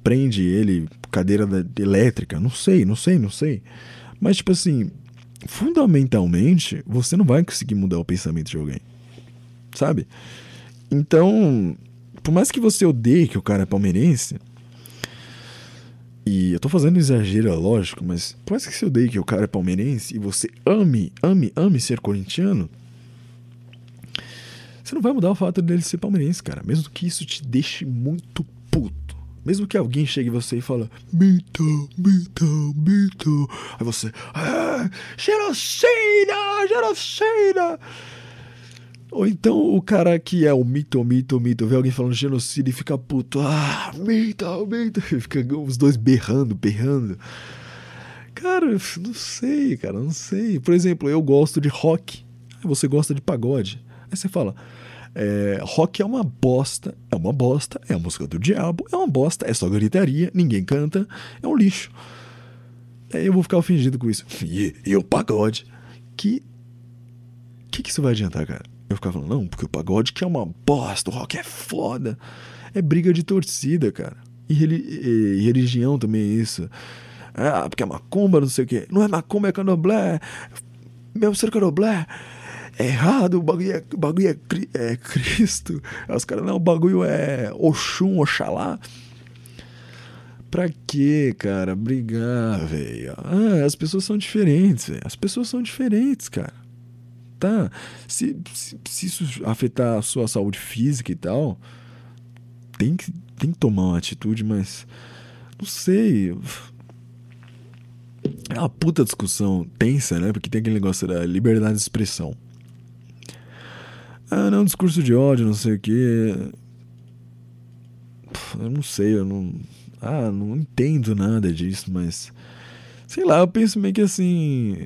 prende ele, cadeira elétrica, não sei, não sei, não sei. Mas, tipo assim, fundamentalmente, você não vai conseguir mudar o pensamento de alguém, sabe? Então, por mais que você odeie que o cara é palmeirense, e eu tô fazendo exagero, é lógico, mas por mais que você odeie que o cara é palmeirense e você ame, ame, ame ser corintiano, você não vai mudar o fato dele ser palmeirense, cara. Mesmo que isso te deixe muito puto. Mesmo que alguém chegue você e fala Mito, mito, mito. Aí você, ah, genocida, genocida. Ou então o cara que é o mito, mito, mito, vê alguém falando genocídio e fica puto. Ah, mito, mito. E fica os dois berrando, berrando. Cara, não sei, cara, não sei. Por exemplo, eu gosto de rock. Você gosta de pagode. Aí você fala, é, rock é uma bosta, é uma bosta, é a música do diabo, é uma bosta, é só gritaria, ninguém canta, é um lixo. Aí eu vou ficar ofendido com isso. E, e o pagode? Que, que que isso vai adiantar, cara? Eu ficava falando, não, porque o pagode que é uma bosta, o rock é foda. É briga de torcida, cara. E, e, religião também é isso. Ah, porque é macumba, não sei o quê. Não é macumba, é candomblé. Meu ser candomblé é errado, o bagulho é, o bagulho é, é Cristo. Aí os caras, não, o bagulho é Oxum, Oxalá. Pra quê, cara? Brigar, velho. Ah, as pessoas são diferentes, velho. As pessoas são diferentes, cara. Tá? Se, se, se, isso afetar a sua saúde física e tal, tem que, tem que tomar uma atitude, mas. Não sei. É uma puta discussão tensa, né? Porque tem aquele negócio da liberdade de expressão. Ah, não, discurso de ódio, não sei o quê. Eu não sei, eu não. Ah, não entendo nada disso, mas. Sei lá, eu penso meio que assim.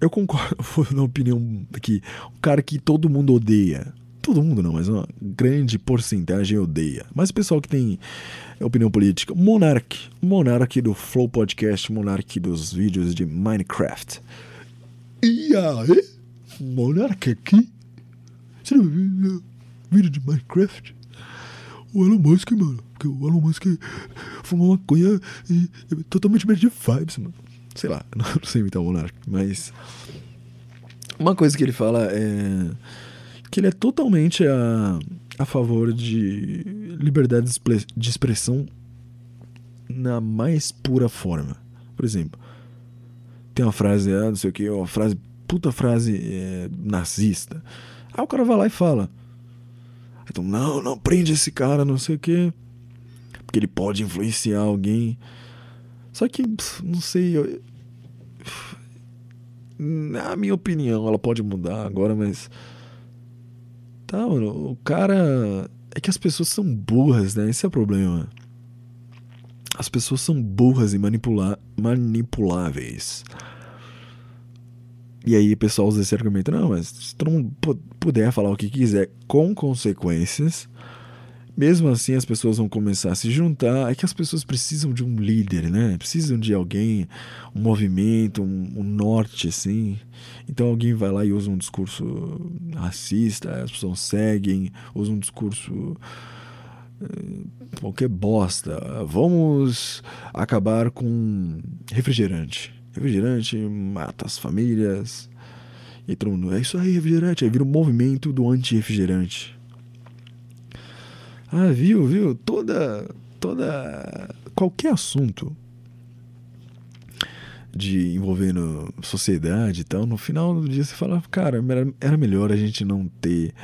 Eu concordo, na opinião que o cara que todo mundo odeia. Todo mundo não, mas uma grande porcentagem odeia. Mas o pessoal que tem opinião política. Monark. Monark do Flow Podcast, Monark dos vídeos de Minecraft. E aí? Monark aqui? Você não viu vídeo de Minecraft? O Elon Musk, mano. Porque o Elon Musk fumou maconha e, e totalmente bad vibes, mano. Sei lá, não sei imitar o Monark, mas. Uma coisa que ele fala é. que ele é totalmente a, a favor de liberdade de expressão na mais pura forma. Por exemplo, tem uma frase, ah, não sei o que, uma frase, puta frase é, nazista. Aí o cara vai lá e fala. Então, não, não prende esse cara, não sei o quê. Porque ele pode influenciar alguém. Só que, não sei. Eu, na minha opinião, ela pode mudar agora, mas. Tá, mano, o cara. É que as pessoas são burras, né? Esse é o problema. As pessoas são burras e manipula manipuláveis. E aí o pessoal usa esse argumento, não, mas se todo mundo puder falar o que quiser com consequências, mesmo assim as pessoas vão começar a se juntar. É que as pessoas precisam de um líder, né? Precisam de alguém, um movimento, um, um norte, assim. Então alguém vai lá e usa um discurso racista, as pessoas seguem, usa um discurso eh, qualquer bosta. Vamos acabar com refrigerante refrigerante mata as famílias. E todo mundo, é isso aí, refrigerante. Aí vira um movimento do anti-refrigerante. Ah, viu, viu? Toda. Toda. Qualquer assunto de envolvendo sociedade e tal, no final do dia você fala, cara, era melhor a gente não ter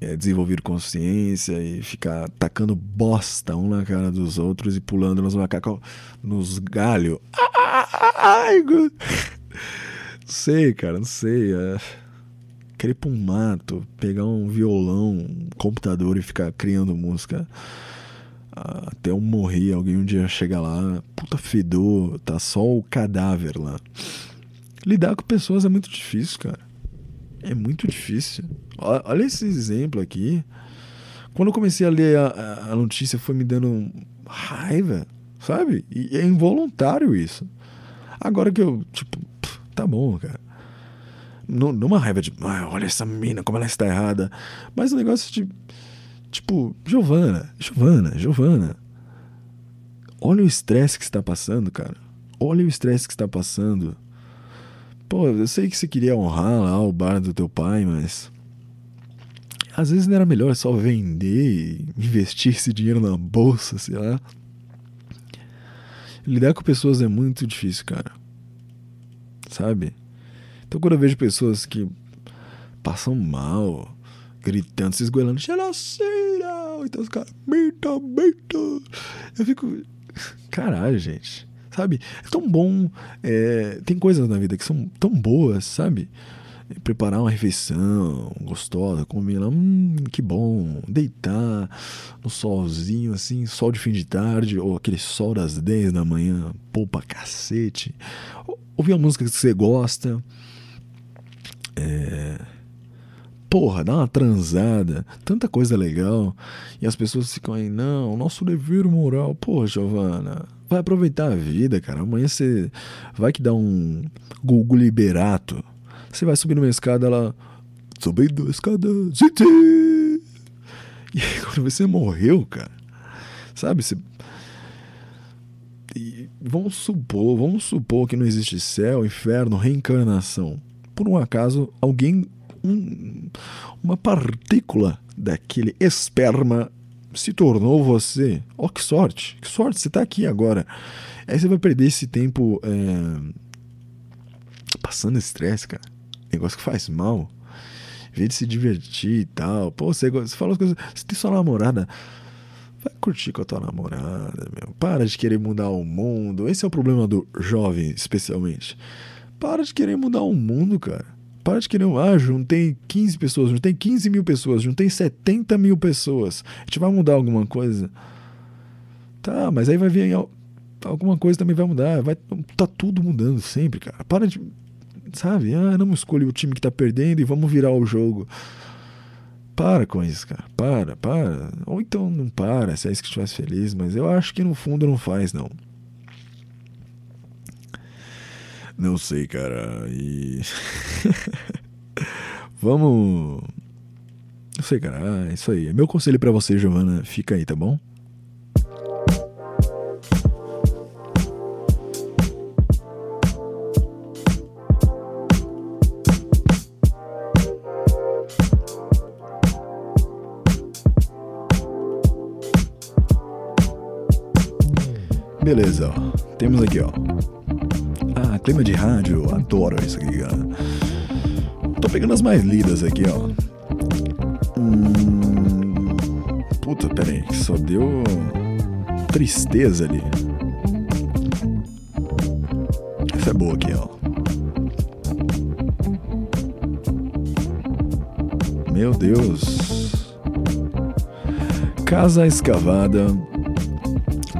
é, desenvolvido consciência e ficar tacando bosta um na cara dos outros e pulando nos macacos, nos galhos. Ai, não sei, cara, não sei. É... Querer ir pra um mato, pegar um violão, um computador e ficar criando música até eu morrer, alguém um dia chega lá, puta fedor, tá só o cadáver lá. Lidar com pessoas é muito difícil, cara. É muito difícil. Olha esse exemplo aqui. Quando eu comecei a ler a, a notícia, foi me dando raiva, sabe? E é involuntário isso. Agora que eu, tipo, tá bom, cara. Numa raiva de, ah, olha essa mina, como ela está errada. Mas o negócio de, tipo, Giovana, Giovana, Giovana. Olha o estresse que está passando, cara. Olha o estresse que está passando. Pô, eu sei que você queria honrar lá o bar do teu pai, mas. Às vezes não era melhor só vender e investir esse dinheiro na bolsa, sei lá. Lidar com pessoas é muito difícil, cara. Sabe? Então quando eu vejo pessoas que passam mal, gritando, se esgoelando, genocida! Então os caras, mita, mita. Eu fico. Caralho, gente. Sabe? É tão bom. É... Tem coisas na vida que são tão boas, sabe? preparar uma refeição gostosa, comer lá, hum, que bom, deitar no solzinho, assim, sol de fim de tarde, ou aquele sol das 10 da manhã, pra cacete. Ouvir uma música que você gosta. É. Porra, dá uma transada, tanta coisa legal. E as pessoas ficam aí, não, nosso dever moral. Pô, Giovana, vai aproveitar a vida, cara. Amanhã você vai que dá um Google Liberato você vai subir numa escada, ela subindo a escada, E aí, quando você morreu, cara, sabe? Você... E vamos supor, vamos supor que não existe céu, inferno, reencarnação. Por um acaso, alguém, um, uma partícula daquele esperma se tornou você. Ó, oh, que sorte, que sorte, você tá aqui agora. Aí você vai perder esse tempo é... passando estresse, cara. Negócio que faz mal. Em vez de se divertir e tal. Pô, você, você fala as coisas. Você tem sua namorada. Vai curtir com a tua namorada, meu. Para de querer mudar o mundo. Esse é o problema do jovem, especialmente. Para de querer mudar o mundo, cara. Para de querer. Ah, juntei 15 pessoas, juntei 15 mil pessoas, juntei 70 mil pessoas. A gente vai mudar alguma coisa? Tá, mas aí vai vir alguma coisa também vai mudar. Vai, tá tudo mudando sempre, cara. Para de. Sabe? Ah, não escolhe o time que tá perdendo e vamos virar o jogo. Para com isso, cara. Para, para. Ou então não para, se é isso que te faz feliz, mas eu acho que no fundo não faz, não. Não sei, cara. E. Vamos. Não sei, cara. Ah, é isso aí. Meu conselho para você, Giovana, fica aí, tá bom? Beleza, ó. Temos aqui, ó. Clima de rádio, adoro isso aqui, cara. Tô pegando as mais lidas aqui, ó. Hum... Puta, pera aí, só deu tristeza ali. Essa é boa aqui, ó. Meu Deus. Casa escavada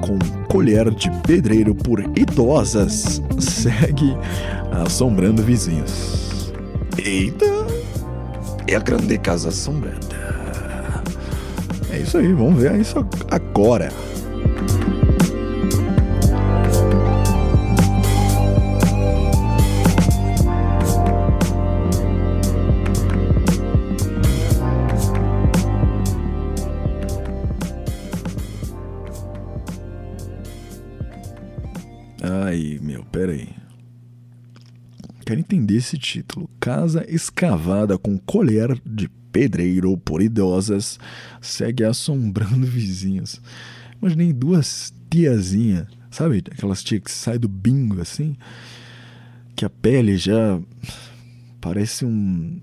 com colher de pedreiro por idosas segue assombrando vizinhos. Eita! É a grande casa assombrada. É isso aí, vamos ver isso agora. Casa escavada com colher de pedreiro por idosas segue assombrando vizinhos. Imaginei duas tiazinhas, sabe? Aquelas tias que saem do bingo assim, que a pele já parece um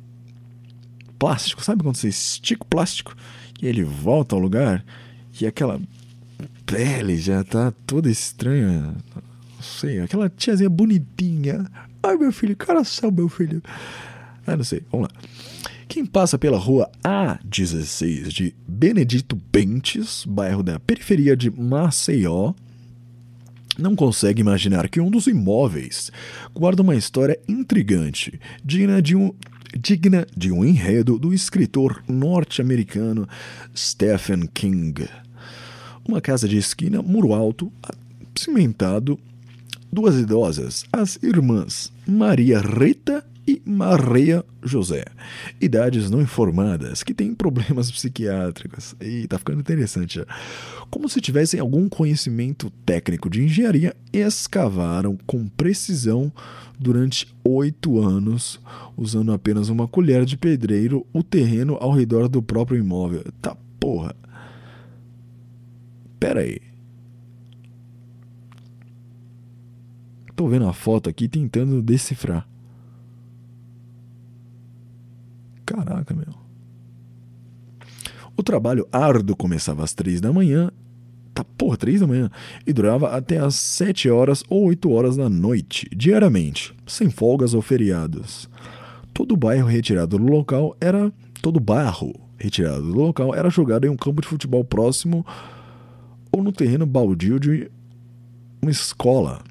plástico. Sabe quando você estica o plástico e ele volta ao lugar e aquela pele já tá toda estranha? Não sei, aquela tiazinha bonitinha, Ai, meu filho, coração, meu filho. Ah, não sei, vamos lá. Quem passa pela rua A16 de Benedito Bentes, bairro da periferia de Maceió, não consegue imaginar que um dos imóveis guarda uma história intrigante, digna de um, digna de um enredo do escritor norte-americano Stephen King. Uma casa de esquina, muro alto, cimentado duas idosas, as irmãs Maria Rita e Maria José, idades não informadas que têm problemas psiquiátricos. E tá ficando interessante já. Como se tivessem algum conhecimento técnico de engenharia, escavaram com precisão durante oito anos, usando apenas uma colher de pedreiro, o terreno ao redor do próprio imóvel. Tá porra. Pera aí. Tô vendo a foto aqui tentando decifrar. Caraca, meu. O trabalho árduo começava às três da manhã, tá porra, três da manhã, e durava até às sete horas ou oito horas da noite, diariamente, sem folgas ou feriados. Todo bairro retirado do local era. Todo barro retirado do local era jogado em um campo de futebol próximo ou no terreno baldio de uma escola.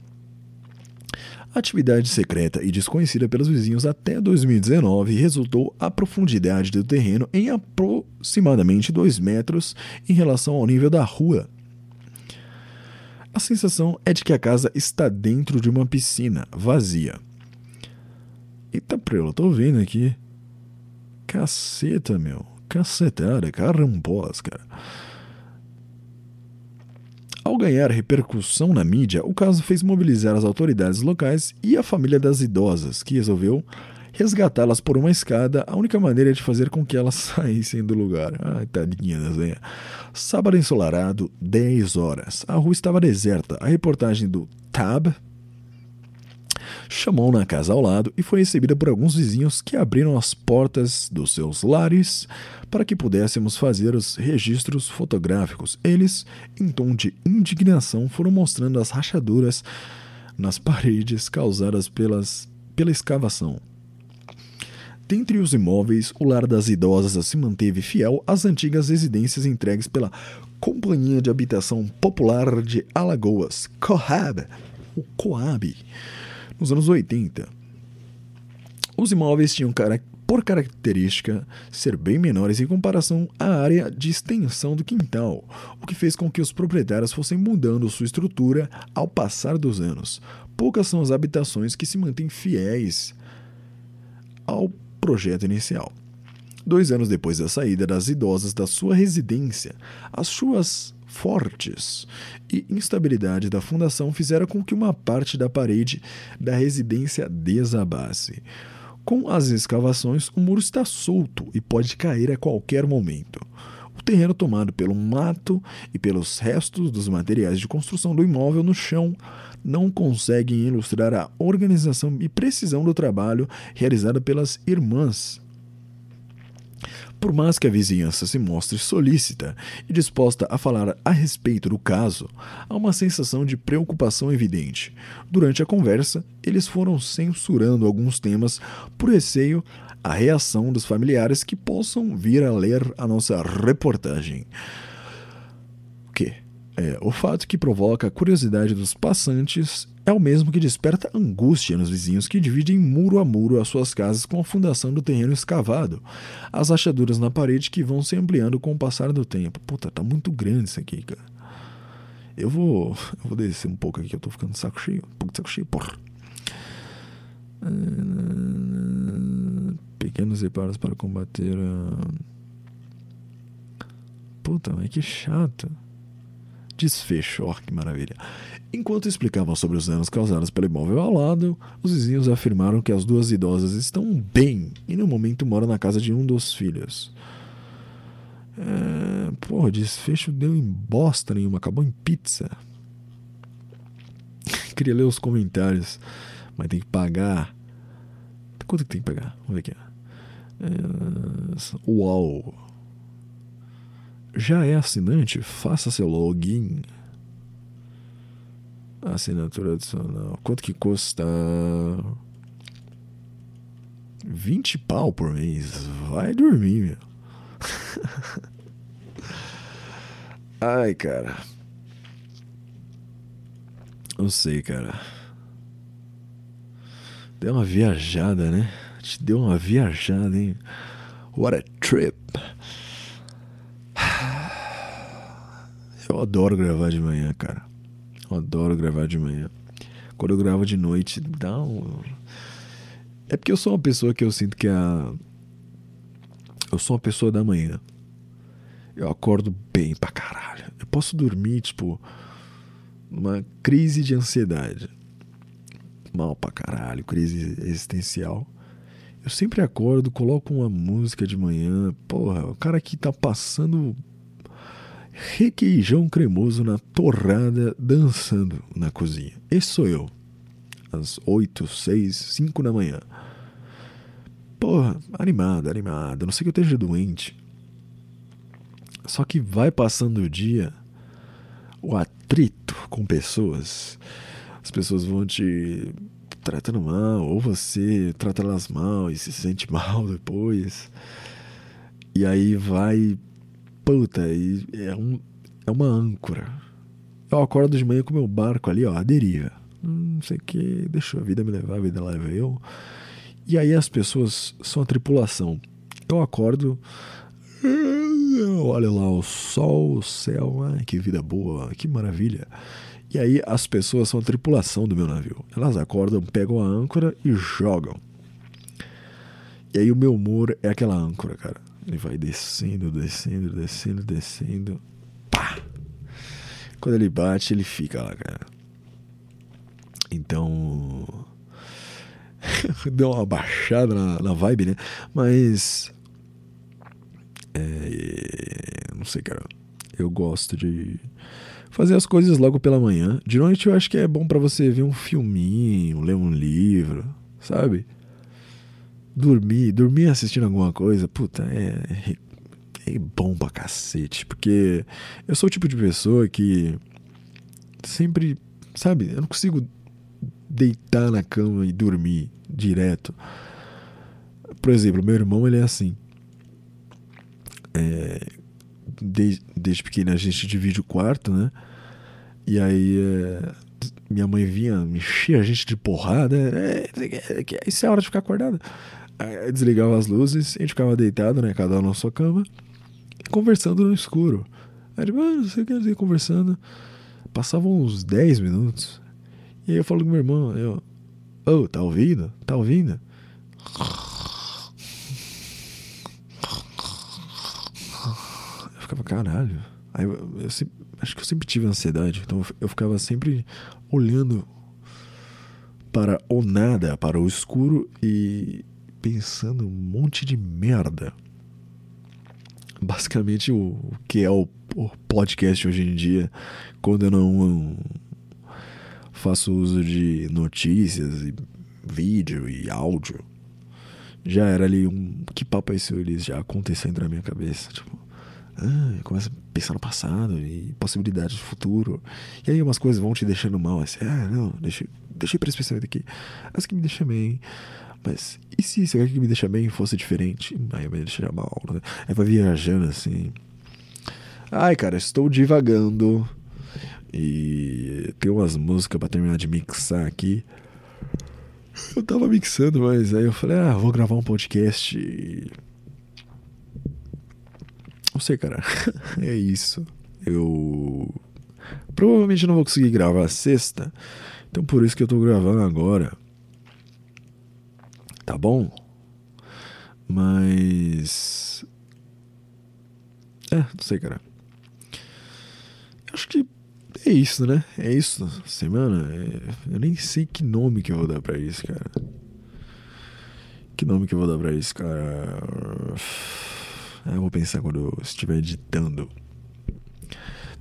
Atividade secreta e desconhecida pelos vizinhos até 2019 resultou a profundidade do terreno em aproximadamente 2 metros em relação ao nível da rua. A sensação é de que a casa está dentro de uma piscina vazia. Eita prela, tô vendo aqui. Caceta, meu. Cacetada, carambós, cara. Ao ganhar repercussão na mídia, o caso fez mobilizar as autoridades locais e a família das idosas, que resolveu resgatá-las por uma escada, a única maneira de fazer com que elas saíssem do lugar. Ai, tadinha desenha. Sábado ensolarado, 10 horas. A rua estava deserta. A reportagem do Tab chamou na casa ao lado e foi recebida por alguns vizinhos que abriram as portas dos seus lares para que pudéssemos fazer os registros fotográficos. Eles, em tom de indignação, foram mostrando as rachaduras nas paredes causadas pelas, pela escavação. Dentre os imóveis, o lar das idosas se manteve fiel às antigas residências entregues pela Companhia de Habitação Popular de Alagoas, Coab, o Coab, nos anos 80. Os imóveis tinham por característica ser bem menores em comparação à área de extensão do quintal, o que fez com que os proprietários fossem mudando sua estrutura ao passar dos anos. Poucas são as habitações que se mantêm fiéis ao projeto inicial. Dois anos depois da saída das idosas da sua residência, as chuvas fortes e instabilidade da fundação fizeram com que uma parte da parede da residência desabasse. Com as escavações, o muro está solto e pode cair a qualquer momento. O terreno tomado pelo mato e pelos restos dos materiais de construção do imóvel no chão não conseguem ilustrar a organização e precisão do trabalho realizado pelas irmãs. Por mais que a vizinhança se mostre solícita e disposta a falar a respeito do caso, há uma sensação de preocupação evidente. Durante a conversa, eles foram censurando alguns temas por receio à reação dos familiares que possam vir a ler a nossa reportagem. O quê? É, o fato que provoca a curiosidade dos passantes é o mesmo que desperta angústia nos vizinhos que dividem muro a muro as suas casas com a fundação do terreno escavado, as achaduras na parede que vão se ampliando com o passar do tempo. Puta, tá muito grande isso aqui, cara. Eu vou, eu vou descer um pouco aqui, eu tô ficando saco cheio. Um pouco de saco cheio, porra. Pequenos reparos para combater a. Puta, mas que chato desfecho. Oh, que maravilha. Enquanto explicavam sobre os danos causados pelo imóvel ao lado, os vizinhos afirmaram que as duas idosas estão bem e no momento moram na casa de um dos filhos. É, porra, desfecho deu em bosta nenhuma, acabou em pizza. Queria ler os comentários, mas tem que pagar. Quanto que tem que pagar? Vamos ver aqui. É, uau! Já é assinante? Faça seu login. Assinatura adicional. Quanto que custa? 20 pau por mês. Vai dormir, meu. Ai, cara. Não sei, cara. Deu uma viajada, né? Te deu uma viajada, hein? What a trip. Adoro gravar de manhã, cara. Eu adoro gravar de manhã. Quando eu gravo de noite, dá um. É porque eu sou uma pessoa que eu sinto que a. Eu sou uma pessoa da manhã. Eu acordo bem pra caralho. Eu posso dormir, tipo, numa crise de ansiedade. Mal pra caralho, crise existencial. Eu sempre acordo, coloco uma música de manhã. Porra, o cara que tá passando requeijão cremoso na torrada dançando na cozinha. Esse sou eu. Às 8, 6, 5 da manhã. Porra, animado, animado. Não sei que eu esteja doente. Só que vai passando o dia, o atrito com pessoas. As pessoas vão te tratando mal, ou você trata elas mal e se sente mal depois. E aí vai puta, e é, um, é uma âncora. Eu acordo de manhã com meu barco ali, ó, a deriva. Não sei o que, deixa a vida me levar, a vida leva eu. E aí as pessoas são a tripulação. Eu acordo, olha lá o sol, o céu, ai, que vida boa, que maravilha. E aí as pessoas são a tripulação do meu navio. Elas acordam, pegam a âncora e jogam. E aí o meu humor é aquela âncora, cara. Ele vai descendo, descendo, descendo, descendo. Pá! Quando ele bate, ele fica lá, cara. Então. Deu uma baixada na, na vibe, né? Mas. É, não sei, cara. Eu gosto de fazer as coisas logo pela manhã. De noite eu acho que é bom para você ver um filminho, ler um livro, sabe? Dormir, dormir assistindo alguma coisa, puta, é, é bom pra cacete. Porque eu sou o tipo de pessoa que sempre, sabe, eu não consigo deitar na cama e dormir direto. Por exemplo, meu irmão, ele é assim. É, desde, desde pequeno a gente divide o quarto, né? E aí é, minha mãe vinha, me enchia a gente de porrada. É, é, é, isso é hora de ficar acordado. Desligava as luzes, a gente ficava deitado, né? Cada um na sua cama, conversando no escuro. Aí, tipo, ah, não sei o que, eu conversando. Passavam uns 10 minutos. E aí eu falo com meu irmão, eu, ô, oh, tá ouvindo? Tá ouvindo? Eu ficava, caralho. Aí eu, eu, acho que eu sempre tive ansiedade, então eu ficava sempre olhando para o nada, para o escuro e pensando um monte de merda. Basicamente o, o que é o, o podcast hoje em dia, quando eu não faço uso de notícias e vídeo e áudio. Já era ali um. Que papo é esse? Eles já acontecendo na minha cabeça. Tipo, ah, começa a pensar no passado e possibilidades do futuro. E aí umas coisas vão te deixando mal. Assim, ah, não, deixa, deixa pra esse pensamento aqui. As que me deixam bem. Mas e se isso que me deixa bem fosse diferente? Aí me deixaria mal. Né? Aí vai viajando assim. Ai, cara, estou divagando. E tem umas músicas pra terminar de mixar aqui. Eu tava mixando, mas aí eu falei, ah, vou gravar um podcast. E... Não sei, cara. é isso. Eu provavelmente não vou conseguir gravar sexta. Então por isso que eu tô gravando agora. Tá bom? Mas. É, não sei, cara. Acho que é isso, né? É isso. Semana. É... Eu nem sei que nome que eu vou dar pra isso, cara. Que nome que eu vou dar pra isso, cara? Eu vou pensar quando eu estiver editando.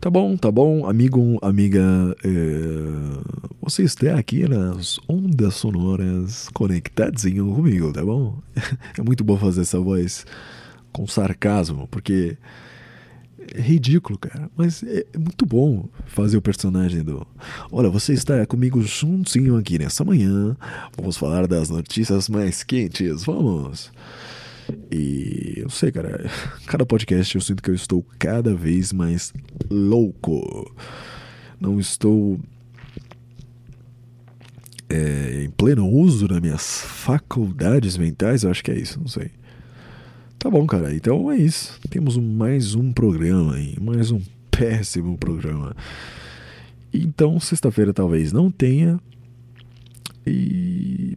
Tá bom, tá bom, amigo, amiga. É... Você está aqui nas ondas sonoras conectadinho comigo, tá bom? É muito bom fazer essa voz com sarcasmo, porque é ridículo, cara. Mas é, muito bom fazer o personagem do. Olha, você está comigo juntinho aqui nessa manhã. Vamos falar das notícias mais quentes. Vamos. E eu sei, cara. Cada podcast eu sinto que eu estou cada vez mais louco. Não estou é, em pleno uso das minhas faculdades mentais. Eu acho que é isso, não sei. Tá bom, cara. Então é isso. Temos mais um programa aí. Mais um péssimo programa. Então, sexta-feira talvez não tenha. E...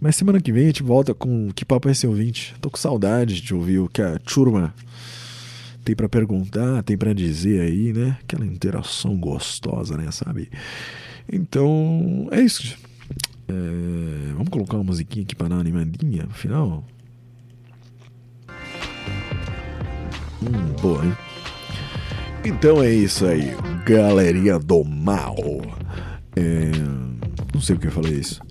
Mas semana que vem a gente volta com Que Papo é esse ouvinte? Tô com saudade de ouvir o que a turma tem para perguntar, tem para dizer aí, né? Aquela interação gostosa, né? Sabe? Então, é isso. É... Vamos colocar uma musiquinha aqui para dar uma animadinha no final? Hum, boa, hein? Então é isso aí, galerinha do mal. É... Não sei o que eu falei isso.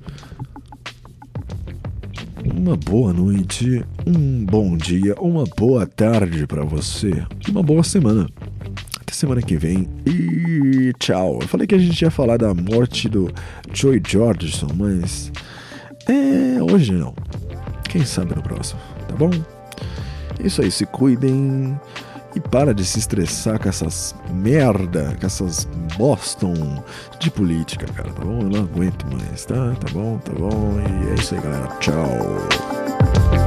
Uma boa noite, um bom dia, uma boa tarde para você e uma boa semana. Até semana que vem e tchau. Eu falei que a gente ia falar da morte do Joy Jordison, mas é hoje não. Quem sabe no próximo, tá bom? Isso aí, se cuidem e para de se estressar com essas merda, com essas Boston de política, cara, tá bom? Eu não aguento mais, tá? Tá bom, tá bom. E é isso aí, galera. Tchau.